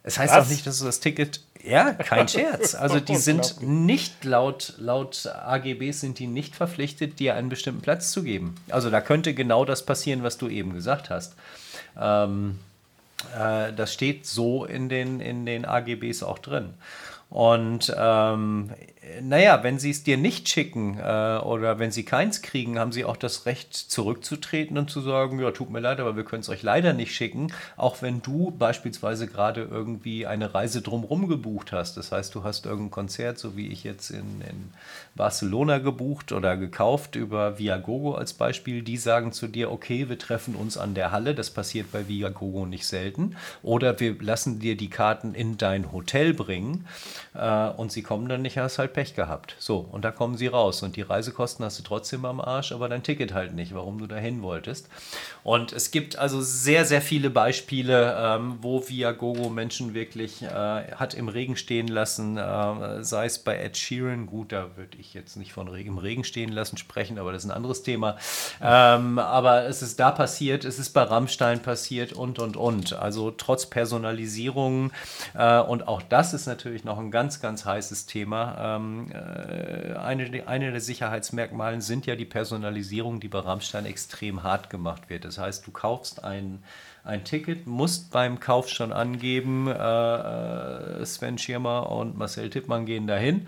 Es heißt Was? auch nicht, dass du das Ticket. Ja, kein Scherz. Also die sind nicht laut, laut AGBs sind die nicht verpflichtet, dir einen bestimmten Platz zu geben. Also da könnte genau das passieren, was du eben gesagt hast. Ähm, äh, das steht so in den, in den AGBs auch drin. Und ähm, naja, wenn sie es dir nicht schicken äh, oder wenn sie keins kriegen, haben sie auch das Recht zurückzutreten und zu sagen, ja, tut mir leid, aber wir können es euch leider nicht schicken, auch wenn du beispielsweise gerade irgendwie eine Reise drumherum gebucht hast. Das heißt, du hast irgendein Konzert, so wie ich jetzt in, in Barcelona gebucht oder gekauft über Viagogo als Beispiel. Die sagen zu dir, okay, wir treffen uns an der Halle. Das passiert bei Viagogo nicht selten. Oder wir lassen dir die Karten in dein Hotel bringen äh, und sie kommen dann nicht, hast halt Pech gehabt. So, und da kommen sie raus. Und die Reisekosten hast du trotzdem am Arsch, aber dein Ticket halt nicht, warum du dahin wolltest. Und es gibt also sehr, sehr viele Beispiele, ähm, wo Viagogo Menschen wirklich äh, hat im Regen stehen lassen, äh, sei es bei Ed Sheeran, gut, da würde ich jetzt nicht von im Regen stehen lassen sprechen, aber das ist ein anderes Thema. Ähm, aber es ist da passiert, es ist bei Rammstein passiert und, und, und. Also trotz Personalisierung äh, und auch das ist natürlich noch ein ganz, ganz heißes Thema. Ähm, ähm, äh, eine, eine der Sicherheitsmerkmale sind ja die Personalisierung, die bei Rammstein extrem hart gemacht wird. Das heißt, du kaufst ein, ein Ticket, musst beim Kauf schon angeben, äh, äh, Sven Schirmer und Marcel Tippmann gehen dahin.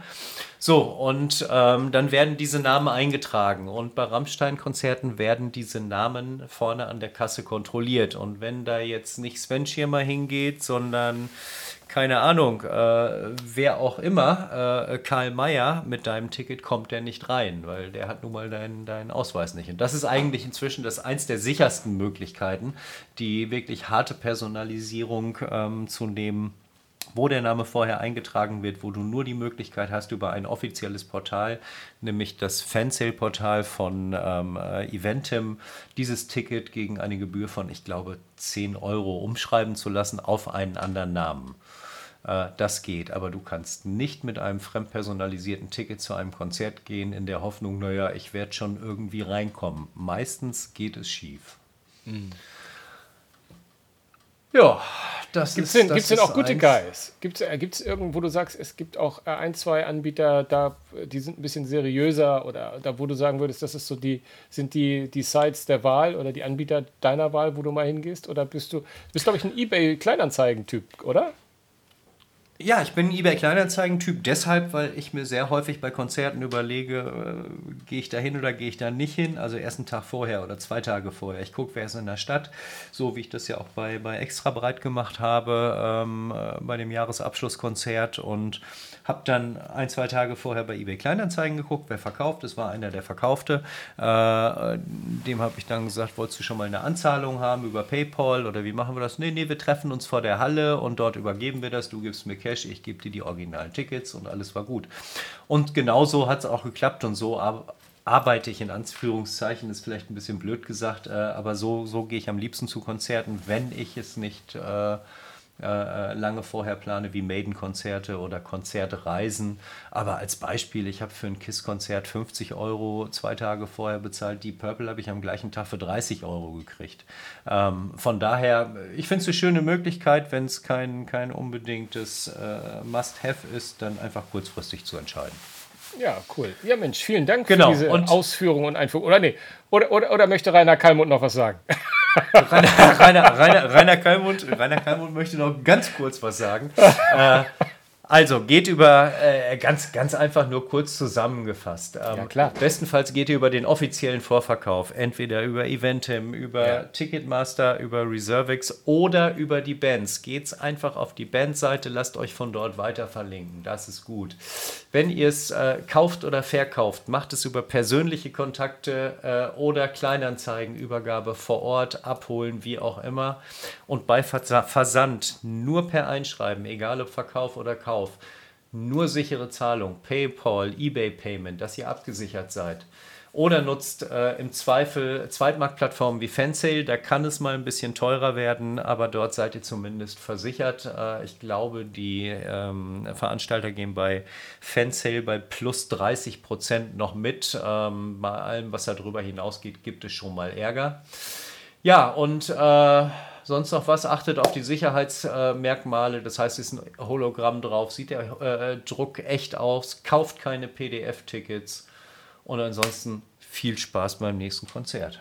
So, und ähm, dann werden diese Namen eingetragen. Und bei Rammstein-Konzerten werden diese Namen vorne an der Kasse kontrolliert. Und wenn da jetzt nicht Sven Schirmer hingeht, sondern keine Ahnung, äh, wer auch immer, äh, Karl Mayer mit deinem Ticket kommt der nicht rein, weil der hat nun mal deinen, deinen Ausweis nicht. Und das ist eigentlich inzwischen das eins der sichersten Möglichkeiten, die wirklich harte Personalisierung ähm, zu nehmen wo der Name vorher eingetragen wird, wo du nur die Möglichkeit hast, über ein offizielles Portal, nämlich das Fansale-Portal von ähm, äh, Eventim, dieses Ticket gegen eine Gebühr von, ich glaube, 10 Euro umschreiben zu lassen auf einen anderen Namen. Äh, das geht, aber du kannst nicht mit einem fremdpersonalisierten Ticket zu einem Konzert gehen in der Hoffnung, naja, ich werde schon irgendwie reinkommen. Meistens geht es schief. Mhm.
Ja, das gibt's ist. Denn, gibt es denn auch gute Guys? Gibt es äh, irgendwo, wo du sagst, es gibt auch äh, ein, zwei Anbieter, da, die sind ein bisschen seriöser oder da, wo du sagen würdest, das ist so die, sind die, die Sites der Wahl oder die Anbieter deiner Wahl, wo du mal hingehst? Oder bist du, bist, glaube ich, ein Ebay-Kleinanzeigen-Typ, oder?
Ja, ich bin ein eBay-Kleinanzeigen-Typ deshalb, weil ich mir sehr häufig bei Konzerten überlege, äh, gehe ich da hin oder gehe ich da nicht hin. Also erst einen Tag vorher oder zwei Tage vorher. Ich gucke, wer ist in der Stadt, so wie ich das ja auch bei, bei Extra breit gemacht habe, ähm, äh, bei dem Jahresabschlusskonzert und habe dann ein, zwei Tage vorher bei eBay Kleinanzeigen geguckt, wer verkauft. Es war einer, der verkaufte. Äh, dem habe ich dann gesagt, wolltest du schon mal eine Anzahlung haben über PayPal oder wie machen wir das? Nee, nee, wir treffen uns vor der Halle und dort übergeben wir das. Du gibst mir Cash ich gebe dir die originalen Tickets und alles war gut. Und genauso hat es auch geklappt und so arbeite ich in Anführungszeichen, ist vielleicht ein bisschen blöd gesagt, äh, aber so, so gehe ich am liebsten zu Konzerten, wenn ich es nicht äh, äh, lange vorher plane, wie Maiden-Konzerte oder Konzertreisen. Aber als Beispiel, ich habe für ein KISS-Konzert 50 Euro zwei Tage vorher bezahlt. Die Purple habe ich am gleichen Tag für 30 Euro gekriegt. Ähm, von daher, ich finde es eine schöne Möglichkeit, wenn es kein, kein unbedingtes äh, Must-Have ist, dann einfach kurzfristig zu entscheiden.
Ja, cool. Ja, Mensch, vielen Dank genau. für diese und Ausführung und Einführung. Oder nee, oder, oder, oder möchte Rainer Kalmund noch was sagen?
Rainer, Rainer, Rainer, Rainer, Kalmund, Rainer Kalmund möchte noch ganz kurz was sagen. Äh, also geht über, äh, ganz, ganz einfach nur kurz zusammengefasst. Ähm, ja, klar. Bestenfalls geht ihr über den offiziellen Vorverkauf, entweder über Eventim, über ja. Ticketmaster, über Reservix oder über die Bands. Geht's einfach auf die Bandseite, lasst euch von dort weiter verlinken. Das ist gut. Wenn ihr es äh, kauft oder verkauft, macht es über persönliche Kontakte äh, oder Kleinanzeigen, Übergabe vor Ort, abholen, wie auch immer. Und bei Versand nur per Einschreiben, egal ob Verkauf oder Kauf Kauf nur sichere Zahlung, PayPal, eBay Payment, dass ihr abgesichert seid. Oder nutzt äh, im Zweifel Zweitmarktplattformen wie Fansale, da kann es mal ein bisschen teurer werden, aber dort seid ihr zumindest versichert. Äh, ich glaube, die ähm, Veranstalter gehen bei Fansale bei plus 30 Prozent noch mit. Ähm, bei allem, was darüber hinausgeht, gibt es schon mal Ärger. Ja, und äh, sonst noch was? Achtet auf die Sicherheitsmerkmale. Das heißt, es ist ein Hologramm drauf, sieht der äh, Druck echt aus, kauft keine PDF-Tickets und ansonsten viel Spaß beim nächsten Konzert.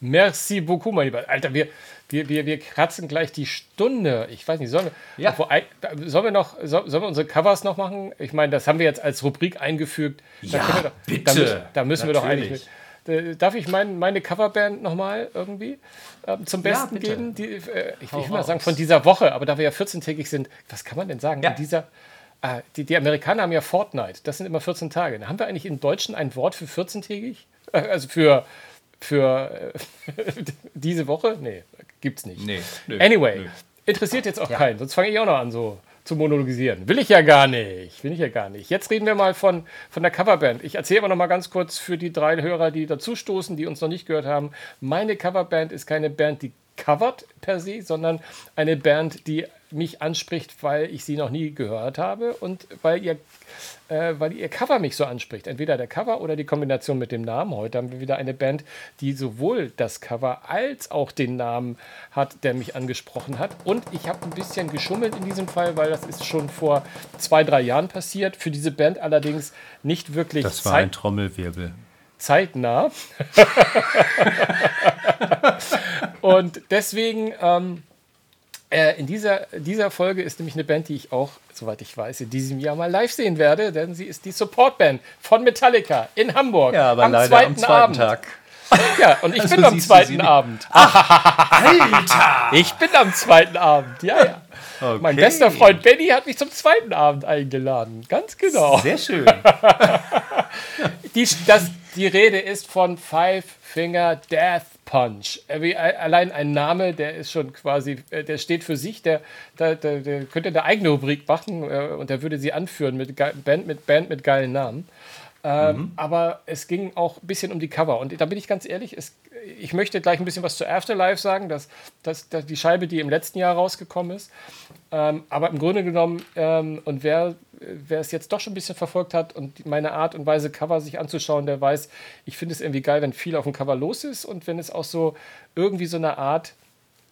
Merci beaucoup, mein Lieber. Alter, wir, wir, wir, wir kratzen gleich die Stunde. Ich weiß nicht, sollen wir, ja. obwohl, sollen wir noch, sollen wir unsere Covers noch machen? Ich meine, das haben wir jetzt als Rubrik eingefügt.
Ja,
da
doch, bitte.
Da müssen, da müssen wir doch eigentlich mit. Äh, darf ich mein, meine Coverband nochmal irgendwie äh, zum Besten ja, geben? Die, äh, ich will mal sagen, von dieser Woche, aber da wir ja 14-tägig sind, was kann man denn sagen?
Ja.
In dieser, äh, die, die Amerikaner haben ja Fortnite, das sind immer 14 Tage. Haben wir eigentlich im Deutschen ein Wort für 14-tägig? Äh, also für, für diese Woche? Nee, gibt's nicht.
Nee,
nö, anyway, nö. interessiert jetzt auch ja. keinen, sonst fange ich auch noch an so zu monologisieren. Will ich ja gar nicht. Will ich ja gar nicht. Jetzt reden wir mal von, von der Coverband. Ich erzähle aber noch mal ganz kurz für die drei Hörer, die dazustoßen, die uns noch nicht gehört haben. Meine Coverband ist keine Band, die covert per se, sondern eine Band, die mich anspricht, weil ich sie noch nie gehört habe und weil ihr, äh, weil ihr Cover mich so anspricht. Entweder der Cover oder die Kombination mit dem Namen. Heute haben wir wieder eine Band, die sowohl das Cover als auch den Namen hat, der mich angesprochen hat. Und ich habe ein bisschen geschummelt in diesem Fall, weil das ist schon vor zwei, drei Jahren passiert. Für diese Band allerdings nicht wirklich.
Das war ein Trommelwirbel
zeitnah. und deswegen ähm, äh, in dieser, dieser Folge ist nämlich eine Band, die ich auch, soweit ich weiß, in diesem Jahr mal live sehen werde, denn sie ist die Supportband von Metallica in Hamburg.
Ja, aber am leider zweiten am zweiten Abend. Tag.
Ja, und ich also bin am zweiten Abend.
Ach, Alter!
Ich bin am zweiten Abend, ja, ja. Okay. Mein bester Freund Benny hat mich zum zweiten Abend eingeladen. Ganz genau.
Sehr schön.
die, das, die Rede ist von Five Finger Death Punch. Allein ein Name, der ist schon quasi, äh, der steht für sich, der, der, der, der könnte eine eigene Rubrik machen äh, und der würde sie anführen mit Band mit, Band mit geilen Namen. Ähm, mhm. Aber es ging auch ein bisschen um die Cover. Und da bin ich ganz ehrlich, es, ich möchte gleich ein bisschen was zu Afterlife sagen, dass, dass, dass die Scheibe, die im letzten Jahr rausgekommen ist. Ähm, aber im Grunde genommen, ähm, und wer, wer es jetzt doch schon ein bisschen verfolgt hat und meine Art und Weise, Cover sich anzuschauen, der weiß, ich finde es irgendwie geil, wenn viel auf dem Cover los ist und wenn es auch so irgendwie so eine Art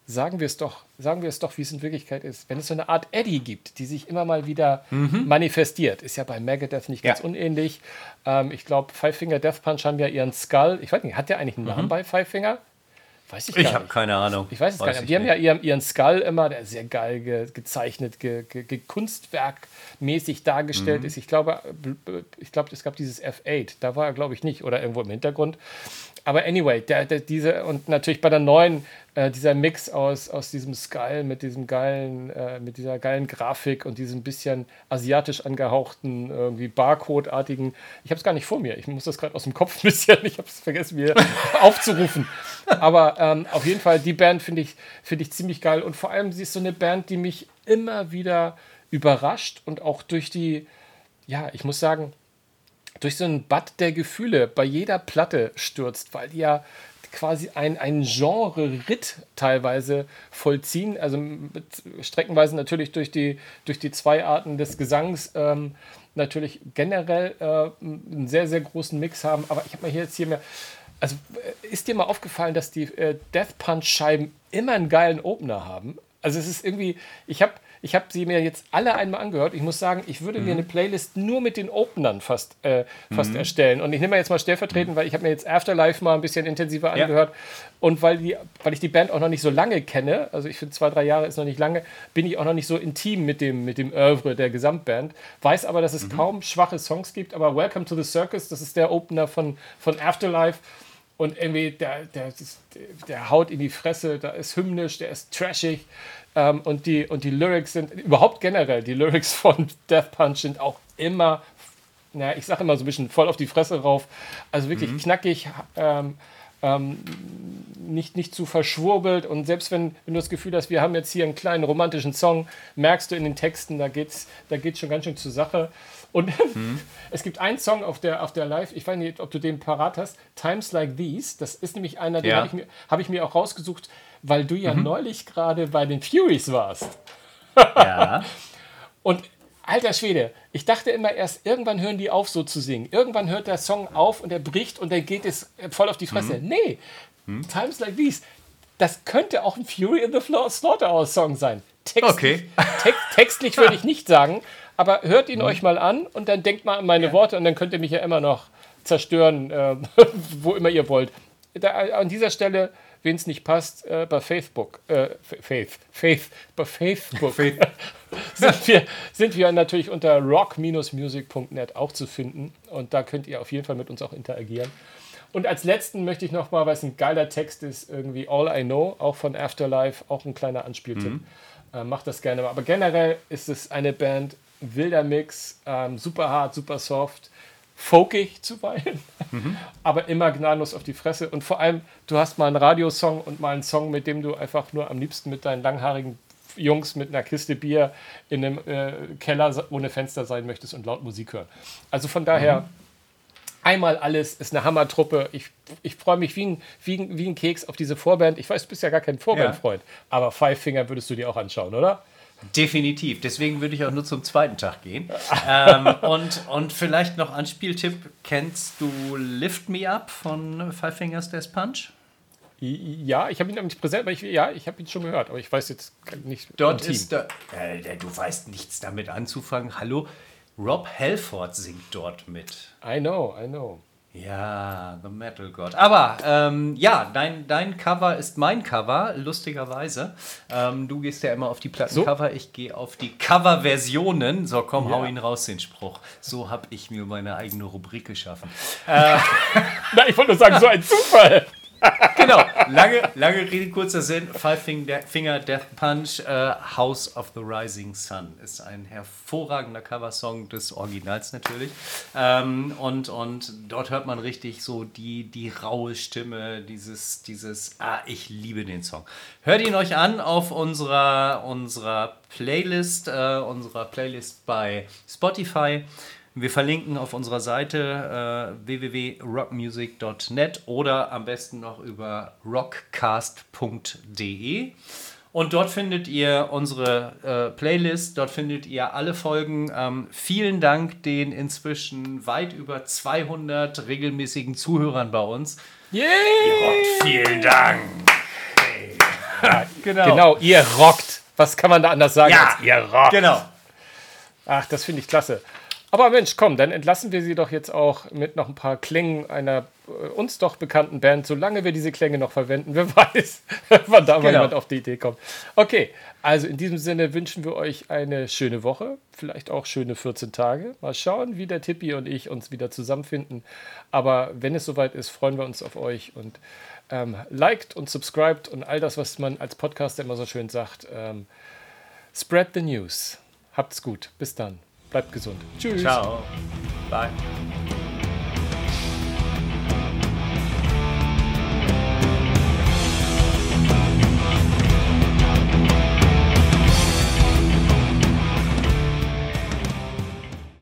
sagen wir es doch, sagen wir es doch, wie es in Wirklichkeit ist. Wenn es so eine Art Eddie gibt, die sich immer mal wieder mhm. manifestiert, ist ja bei Megadeth nicht ganz ja. unähnlich. Ähm, ich glaube, Five Finger Death Punch haben ja ihren Skull. Ich weiß nicht, hat der eigentlich einen mhm. Namen bei Five Finger?
Weiß ich gar ich habe keine Ahnung.
Ich weiß es weiß gar nicht. Die haben ja ihren, ihren Skull immer, der sehr geil ge, gezeichnet, ge, ge, kunstwerkmäßig dargestellt mhm. ist. Ich glaube, ich glaube, es gab dieses F8. Da war er, glaube ich, nicht. Oder irgendwo im Hintergrund. Aber anyway, der, der, diese, und natürlich bei der neuen, äh, dieser Mix aus, aus diesem Skull mit diesem geilen, äh, mit dieser geilen Grafik und diesem bisschen asiatisch angehauchten, irgendwie Barcode-artigen, ich habe es gar nicht vor mir, ich muss das gerade aus dem Kopf ein bisschen, ich habe es vergessen, mir aufzurufen. Aber ähm, auf jeden Fall, die Band finde ich, find ich ziemlich geil. Und vor allem, sie ist so eine Band, die mich immer wieder überrascht und auch durch die, ja, ich muss sagen, durch so einen Bad der Gefühle bei jeder Platte stürzt, weil die ja quasi ein, ein Genre-Ritt teilweise vollziehen, also streckenweise natürlich durch die, durch die zwei Arten des Gesangs ähm, natürlich generell äh, einen sehr, sehr großen Mix haben, aber ich habe mal hier jetzt hier mehr, also äh, ist dir mal aufgefallen, dass die äh, Death Punch-Scheiben immer einen geilen Opener haben? Also es ist irgendwie, ich habe ich habe sie mir jetzt alle einmal angehört. Ich muss sagen, ich würde mhm. mir eine Playlist nur mit den Openern fast, äh, fast mhm. erstellen. Und ich nehme jetzt mal stellvertretend, mhm. weil ich habe mir jetzt Afterlife mal ein bisschen intensiver ja. angehört. Und weil, die, weil ich die Band auch noch nicht so lange kenne, also ich finde zwei, drei Jahre ist noch nicht lange, bin ich auch noch nicht so intim mit dem, mit dem Oeuvre der Gesamtband. Weiß aber, dass es mhm. kaum schwache Songs gibt. Aber Welcome to the Circus, das ist der Opener von, von Afterlife. Und irgendwie, der, der, der haut in die Fresse, da ist hymnisch, der ist trashig. Ähm, und, die, und die Lyrics sind, überhaupt generell, die Lyrics von Death Punch sind auch immer, naja, ich sage immer so ein bisschen voll auf die Fresse rauf. Also wirklich mhm. knackig, ähm, ähm, nicht, nicht zu verschwurbelt. Und selbst wenn, wenn du das Gefühl hast, wir haben jetzt hier einen kleinen romantischen Song, merkst du in den Texten, da geht es da geht's schon ganz schön zur Sache. Und mhm. es gibt einen Song auf der, auf der Live, ich weiß nicht, ob du den parat hast, Times Like These. Das ist nämlich einer, den ja. habe ich, mir, hab ich mir auch rausgesucht weil du ja mhm. neulich gerade bei den Furies warst.
ja.
Und alter Schwede, ich dachte immer erst, irgendwann hören die auf, so zu singen. Irgendwann hört der Song auf und er bricht und dann geht es voll auf die Fresse. Mhm. Nee, mhm. Times Like These, das könnte auch ein Fury in the Slaughterhouse Song sein.
Textlich, okay.
text, textlich würde ich nicht sagen, aber hört ihn mhm. euch mal an und dann denkt mal an meine ja. Worte und dann könnt ihr mich ja immer noch zerstören, äh, wo immer ihr wollt da, an dieser Stelle, wen es nicht passt, äh, bei Facebook, äh, Faith, Faith, bei Facebook
Faith.
sind, wir, sind wir natürlich unter rock-music.net auch zu finden. Und da könnt ihr auf jeden Fall mit uns auch interagieren. Und als letzten möchte ich nochmal, weil es ein geiler Text ist, irgendwie All I Know, auch von Afterlife, auch ein kleiner Anspieltipp. Äh, macht das gerne mal. Aber generell ist es eine Band, wilder Mix, ähm, super hart, super soft, folkig zuweilen, aber immer gnadenlos auf die Fresse. Und vor allem, du hast mal einen Radiosong und mal einen Song, mit dem du einfach nur am liebsten mit deinen langhaarigen Jungs mit einer Kiste Bier in einem äh, Keller ohne Fenster sein möchtest und laut Musik hören. Also von daher, einmal alles ist eine Hammertruppe. Ich, ich freue mich wie ein, wie, ein, wie ein Keks auf diese Vorband. Ich weiß, du bist ja gar kein Vorbandfreund, aber Five Finger würdest du dir auch anschauen, oder?
Definitiv. Deswegen würde ich auch nur zum zweiten Tag gehen. ähm, und, und vielleicht noch Anspieltipp: Kennst du Lift Me Up von Five Fingers Death Punch?
Ja, ich habe ihn aber nicht präsent, aber ich, ja, ich habe ihn schon gehört, aber ich weiß jetzt nicht.
Dort ist da, äh, du weißt nichts damit anzufangen. Hallo, Rob Halford singt dort mit.
I know, I know.
Ja, The Metal God. Aber ähm, ja, dein, dein Cover ist mein Cover, lustigerweise. Ähm, du gehst ja immer auf die Plattencover, ich gehe auf die Coverversionen. So, komm, hau
Ja.
ihn raus, den Spruch. So habe ich mir meine eigene Rubrik geschaffen.
Na, ich wollte nur sagen, so ein Zufall.
Genau, lange, lange Rede, kurzer Sinn. Five Finger, Death Punch, äh, House of the Rising Sun ist ein hervorragender Coversong des Originals natürlich. Ähm, und, und dort hört man richtig so die, die raue Stimme, dieses, dieses, ah, ich liebe den Song. Hört ihn euch an auf unserer, unserer Playlist, äh, unserer Playlist bei Spotify. Wir verlinken auf unserer Seite äh, www.rockmusic.net oder am besten noch über rockcast.de. Und dort findet ihr unsere äh, Playlist, dort findet ihr alle Folgen. Ähm, vielen Dank den inzwischen weit über 200 regelmäßigen Zuhörern bei uns.
Yay!
Und vielen Dank. genau.
Genau, ihr rockt. Was kann man da anders sagen
Ja,
als ihr rockt?
Genau.
Ach, das finde ich klasse. Aber Mensch, komm, dann entlassen wir sie doch jetzt auch mit noch ein paar Klängen einer äh, uns doch bekannten Band, solange wir diese Klänge noch verwenden. Wer weiß, wann da mal
Genau.
jemand auf die Idee kommt. Okay, also in diesem Sinne wünschen wir euch eine schöne Woche, vielleicht auch schöne 14 Tage. Mal schauen, wie der Tippi und ich uns wieder zusammenfinden. Aber wenn es soweit ist, freuen wir uns auf euch und ähm, liked und subscribed und all das, was man als Podcaster immer so schön sagt. Ähm, spread the news. Habt's gut. Bis dann. Bleibt gesund. Tschüss.
Ciao. Bye.